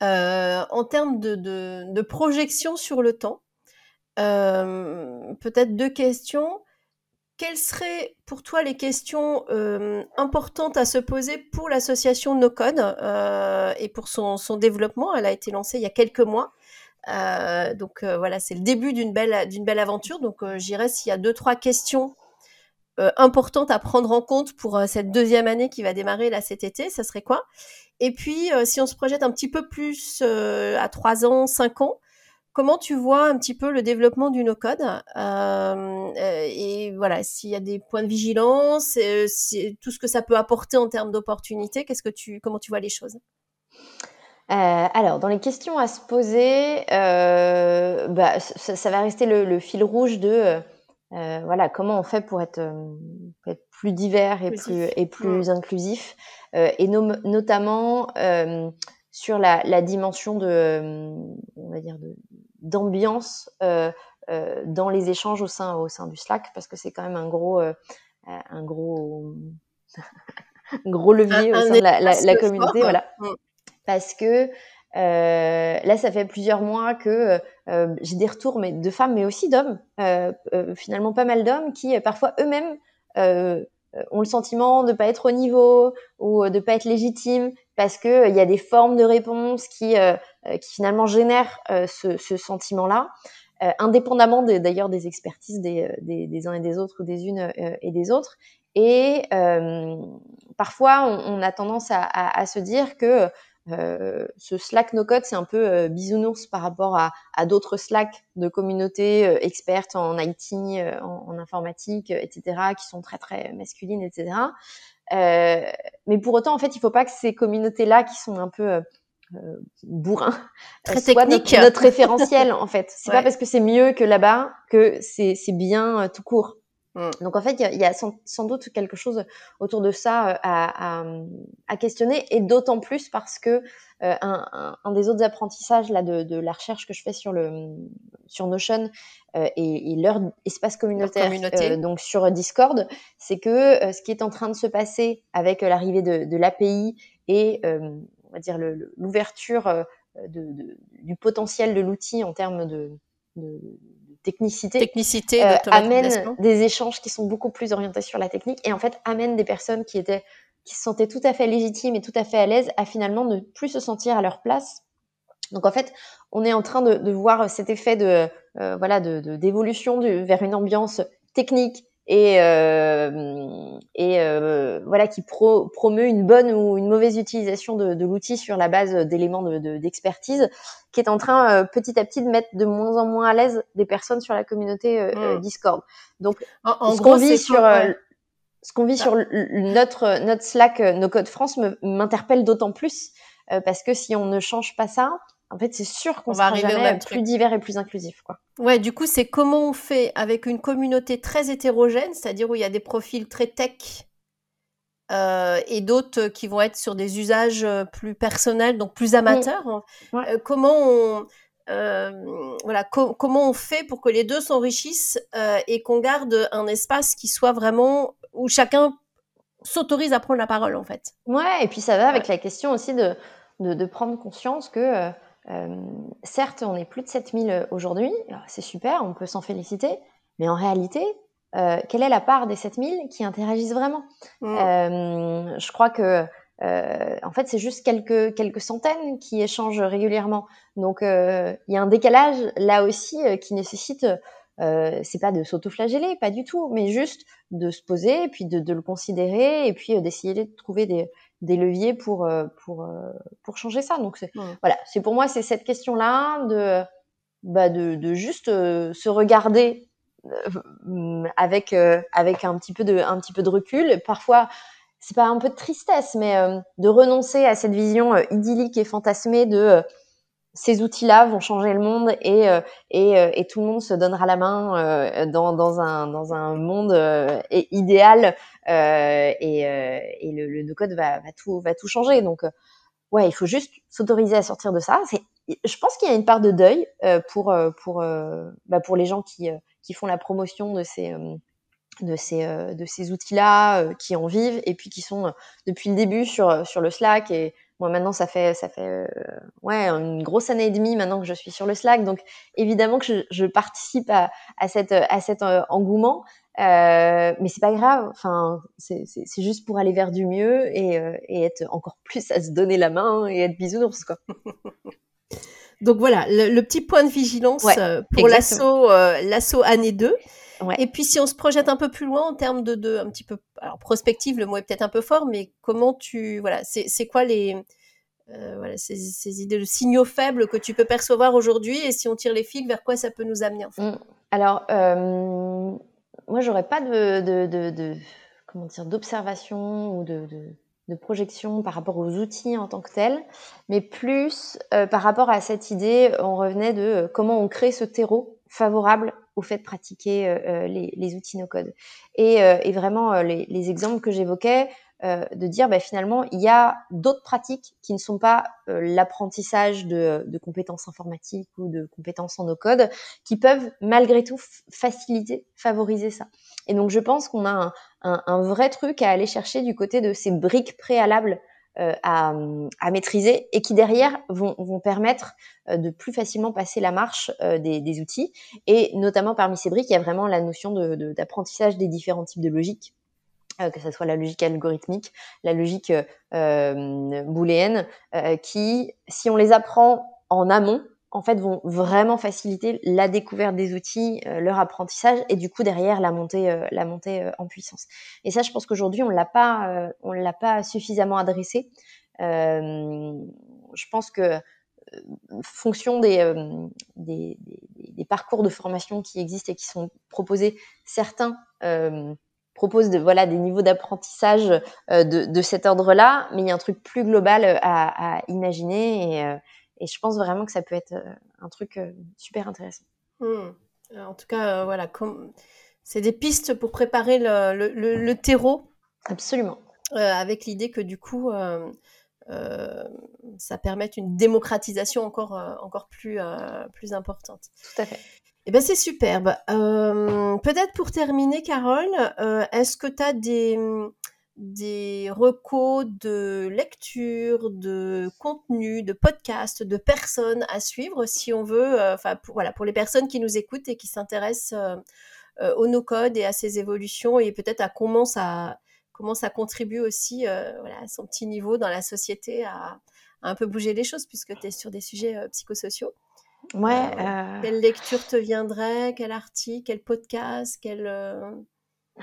En termes de, projection sur le temps, peut-être deux questions quelles seraient pour toi les questions euh, importantes à se poser pour l'association No Code euh, et pour son, développement? Elle a été lancée il y a quelques mois. Euh, donc voilà, c'est le début d'une belle, belle aventure. Donc j'irais s'il y a deux, trois questions importantes à prendre en compte pour cette deuxième année qui va démarrer là cet été, ça serait quoi? Et puis si on se projette un petit peu plus à trois ans, cinq ans, Comment tu vois un petit peu le développement du no-code euh, euh, et voilà s'il y a des points de vigilance, euh, tout ce que ça peut apporter en termes d'opportunités, qu'est-ce que tu, comment tu vois les choses? Alors, dans les questions à se poser, bah, ça, va rester le, fil rouge de voilà comment on fait pour être, plus divers et plus, et plus mmh. inclusif, et notamment sur la, la, dimension de, on va dire d'ambiance euh, euh, dans les échanges au sein, au sein du Slack, parce que c'est quand même un gros, euh, un gros, gros levier au sein de la, communauté. Voilà. Mm. Parce que là, ça fait plusieurs mois que j'ai des retours mais, de femmes, mais aussi d'hommes, finalement pas mal d'hommes qui parfois eux-mêmes ont le sentiment de pas être au niveau ou de pas être légitimes parce qu'il il y a des formes de réponses qui, euh, qui finalement génère euh, ce, ce sentiment-là, euh, indépendamment d'ailleurs des expertises des, des, des, uns et des autres ou des unes et des autres. Et parfois, on, on, a tendance à, à, à se dire que euh, ce Slack no code, c'est un peu euh, bisounours par rapport à, à d'autres Slack de communautés euh, expertes en IT, en, en, informatique, etc., qui sont très très masculines, etc. mais pour autant, en fait, il ne faut pas que ces communautés-là, qui sont un peu euh, bourrin Très soit notre, notre, référentiel en fait. C'est pas parce que c'est mieux que là-bas que c'est bien euh, tout court. Mm. Donc en fait, il y a, sans, doute quelque chose autour de ça euh, à, à, questionner, et d'autant plus parce que un, un, des autres apprentissages là de, de, la recherche que je fais sur le sur Notion et, et, leur espace communautaire, donc sur Discord, c'est que ce qui est en train de se passer avec l'arrivée de, de l'API et on va dire l'ouverture euh, de, du potentiel de l'outil en termes de, technicité, technicité euh, amène des échanges qui sont beaucoup plus orientés sur la technique et en fait amène des personnes qui étaient qui se sentaient tout à fait légitimes et tout à fait à l'aise à finalement ne plus se sentir à leur place. Donc en fait, on est en train de, voir cet effet de euh, voilà de d'évolution vers une ambiance technique et, euh, et euh, voilà qui pro, promeut une bonne ou une mauvaise utilisation de, de l'outil sur la base d'éléments d'expertise, de, qui est en train euh, petit à petit de mettre de moins en moins à l'aise des personnes sur la communauté mmh. Discord. Donc, en, ce qu'on vit sur ce qu'on vit sur notre notre Slack, nos codes France m'interpelle d'autant plus parce que si on ne change pas ça, en fait, c'est sûr qu'on va arriver jamais plus divers et plus inclusif. Quoi. Ouais, du coup, c'est comment on fait avec une communauté très hétérogène, c'est-à-dire où il y a des profils très tech euh, et d'autres qui vont être sur des usages euh, plus personnels, donc plus amateurs. Hein. Euh, comment on voilà, comment on fait pour que les deux s'enrichissent et qu'on garde un espace qui soit vraiment où chacun s'autorise à prendre la parole en fait. Ouais, et puis ça va avec la question aussi de, de, de prendre conscience que euh, certes, on est plus de 7000 aujourd'hui, c'est super, on peut s'en féliciter, mais en réalité, euh, quelle est la part des 7000 qui interagissent vraiment mmh. euh, Je crois que euh, en fait, c'est juste quelques, quelques centaines qui échangent régulièrement. Donc, il y a un décalage là aussi qui nécessite, c'est pas de s'autoflageller, pas du tout, mais juste de se poser, et puis de, de le considérer, et puis d'essayer de trouver des, des leviers pour euh, pour euh, pour changer ça. Donc c'est voilà, c'est pour moi c'est cette question là de bah de, de juste euh, se regarder avec avec un petit peu de un petit peu de recul. Parfois c'est pas un peu de tristesse, mais de renoncer à cette vision idyllique et fantasmée de ces outils-là vont changer le monde et, et, et, tout le monde se donnera la main dans, dans, un, dans un monde idéal euh, et, euh, et, le, le no-code va, va, tout, va tout changer. Donc, euh, ouais, il faut juste s'autoriser à sortir de ça. Je pense qu'il y a une part de deuil pour, pour, bah, pour les gens qui, qui font la promotion de ces de ces, de ces outils-là, qui en vivent et puis qui sont depuis le début sur, sur le Slack. Et moi, maintenant, ça fait, ça fait ouais, une grosse année et demie maintenant que je suis sur le Slack. Donc, évidemment que je, je participe à, à, cette, à cet engouement. Euh, mais c'est pas grave. Enfin, c'est juste pour aller vers du mieux et, et, être encore plus à se donner la main et être bisounours, quoi. Donc voilà, le, petit point de vigilance pour l'assaut, l'assaut année 2. Et puis si on se projette un peu plus loin en termes de, de un petit peu, alors prospective, le mot est peut-être un peu fort, mais comment tu, voilà, c'est quoi les, euh, voilà, ces, idées de signaux faibles que tu peux percevoir aujourd'hui et si on tire les fils, vers quoi ça peut nous amener en fait? Mmh. Alors, euh, moi, j'aurais pas de, de, de, de, comment dire d'observation ou de, de, projection par rapport aux outils en tant que tels, mais plus euh, par rapport à cette idée, on revenait de euh, comment on crée ce terreau favorable au fait de pratiquer euh, euh, les, les, outils no-code. Et, euh, et, vraiment, les, les, exemples que j'évoquais, de dire bah, finalement, il y a d'autres pratiques qui ne sont pas l'apprentissage de, de, compétences informatiques ou de compétences en no-code, qui peuvent malgré tout faciliter, favoriser ça. Et donc, je pense qu'on a un, un, un, vrai truc à aller chercher du côté de ces briques préalables euh, à, à, maîtriser et qui derrière vont, vont permettre euh, de plus facilement passer la marche euh, des, des, outils. Et notamment parmi ces briques, il y a vraiment la notion d'apprentissage de, des différents types de logiques que ce soit la logique algorithmique, la logique euh, booléenne, qui, si on les apprend en amont, en fait, vont vraiment faciliter la découverte des outils, euh, leur apprentissage et du coup derrière la montée, euh, la montée euh, en puissance. Et ça, je pense qu'aujourd'hui on l'a pas, on l'a pas suffisamment adressé. je pense que fonction des, des, parcours de formation qui existent et qui sont proposés, certains proposent de, voilà, des niveaux d'apprentissage de, de, cet ordre-là, mais il y a un truc plus global à, imaginer et je pense vraiment que ça peut être euh, un truc euh, super intéressant. Hmm. En tout cas, euh, voilà, c'est des pistes pour préparer le, terreau. Absolument. avec l'idée que du coup, ça permette une démocratisation encore, encore plus, plus importante. Tout à fait. Eh bien, c'est superbe. Peut-être pour terminer, Carole, est-ce que tu as des, des recos de lecture, de contenu, de podcasts, de personnes à suivre si on veut, euh, enfin pour, voilà, pour les personnes qui nous écoutent et qui s'intéressent euh, euh, au no-code et à ses évolutions et peut-être à comment ça, comment ça contribue aussi voilà, à son petit niveau dans la société à, un peu bouger les choses puisque tu es sur des sujets psychosociaux. Ouais. Quelle lecture te viendrait? Quel article? Quel podcast? Quel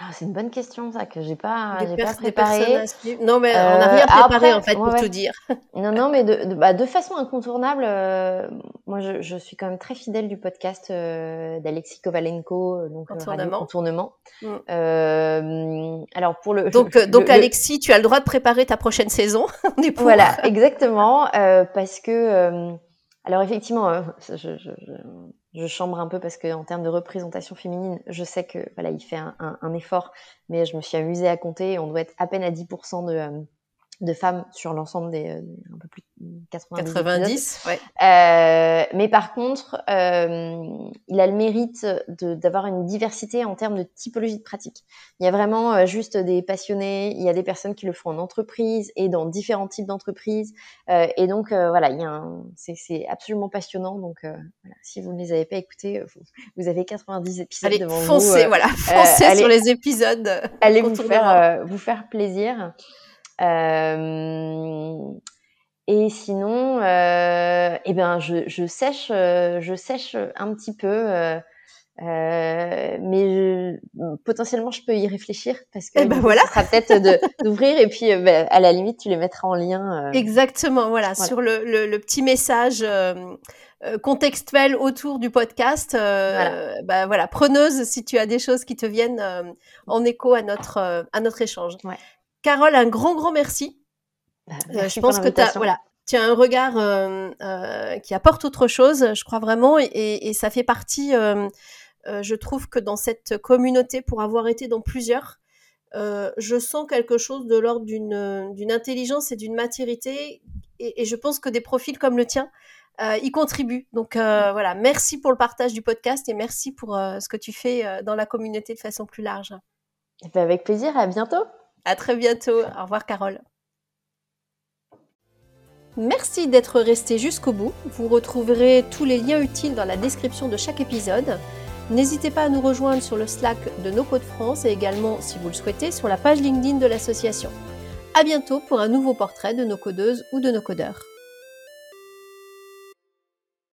ah, c'est une bonne question, ça, que j'ai pas, j'ai pas préparé. Non, mais on n'a rien euh, préparé, en fait, pour tout dire. non, non, mais de, de, bah, de façon incontournable, euh, moi, je, je, suis quand même très fidèle du podcast euh, d'Alexis Kovalenko, euh, donc Contournement. Contournement. Mm. alors, pour le. Donc, donc Alexis, tu as le droit de préparer ta prochaine saison. pour. Voilà, exactement, parce que. alors, effectivement, je, je, je chambre un peu parce que en termes de représentation féminine, je sais que voilà, il fait un, un, un effort, mais je me suis amusée à compter. On doit être à peine à 10% de, euh, de femmes sur l'ensemble des euh, un peu plus de 90. 90 ouais. euh, mais par contre, euh, il a le mérite d'avoir une diversité en termes de typologie de pratique. Il y a vraiment euh, juste des passionnés, il y a des personnes qui le font en entreprise et dans différents types d'entreprises. Euh, et donc voilà, il y a c'est absolument passionnant. Donc voilà, si vous ne les avez pas écoutés, vous, vous avez 90 épisodes allez, devant foncez, vous. voilà, foncez allez, sur les épisodes. Allez vous faire vous faire plaisir. Euh, et sinon, euh, eh ben, je, je, sèche, euh, je sèche un petit peu, euh, mais je, potentiellement je peux y réfléchir parce que eh ben voilà. ça sera peut-être d'ouvrir et puis bah, à la limite tu les mettras en lien. Exactement, voilà, voilà, sur le, le, le petit message contextuel autour du podcast. voilà. Bah, voilà, preneuse si tu as des choses qui te viennent en écho à notre à notre échange. Ouais. Carole, un grand, grand merci. Bah, merci je pense que tu as, voilà, tu as un regard euh, euh, qui apporte autre chose, je crois vraiment, et, et ça fait partie, euh, euh, je trouve que dans cette communauté, pour avoir été dans plusieurs, euh, je sens quelque chose de l'ordre d'une intelligence et d'une maturité et, je pense que des profils comme le tien y contribuent. Donc voilà, merci pour le partage du podcast et merci pour ce que tu fais dans la communauté de façon plus large. Eh ben, avec plaisir, à bientôt. À très bientôt. Au revoir Carole. Merci d'être resté jusqu'au bout. Vous retrouverez tous les liens utiles dans la description de chaque épisode. N'hésitez pas à nous rejoindre sur le Slack de No Code France et également, si vous le souhaitez, sur la page LinkedIn de l'association. À bientôt pour un nouveau portrait de nos codeuses ou de nos codeurs.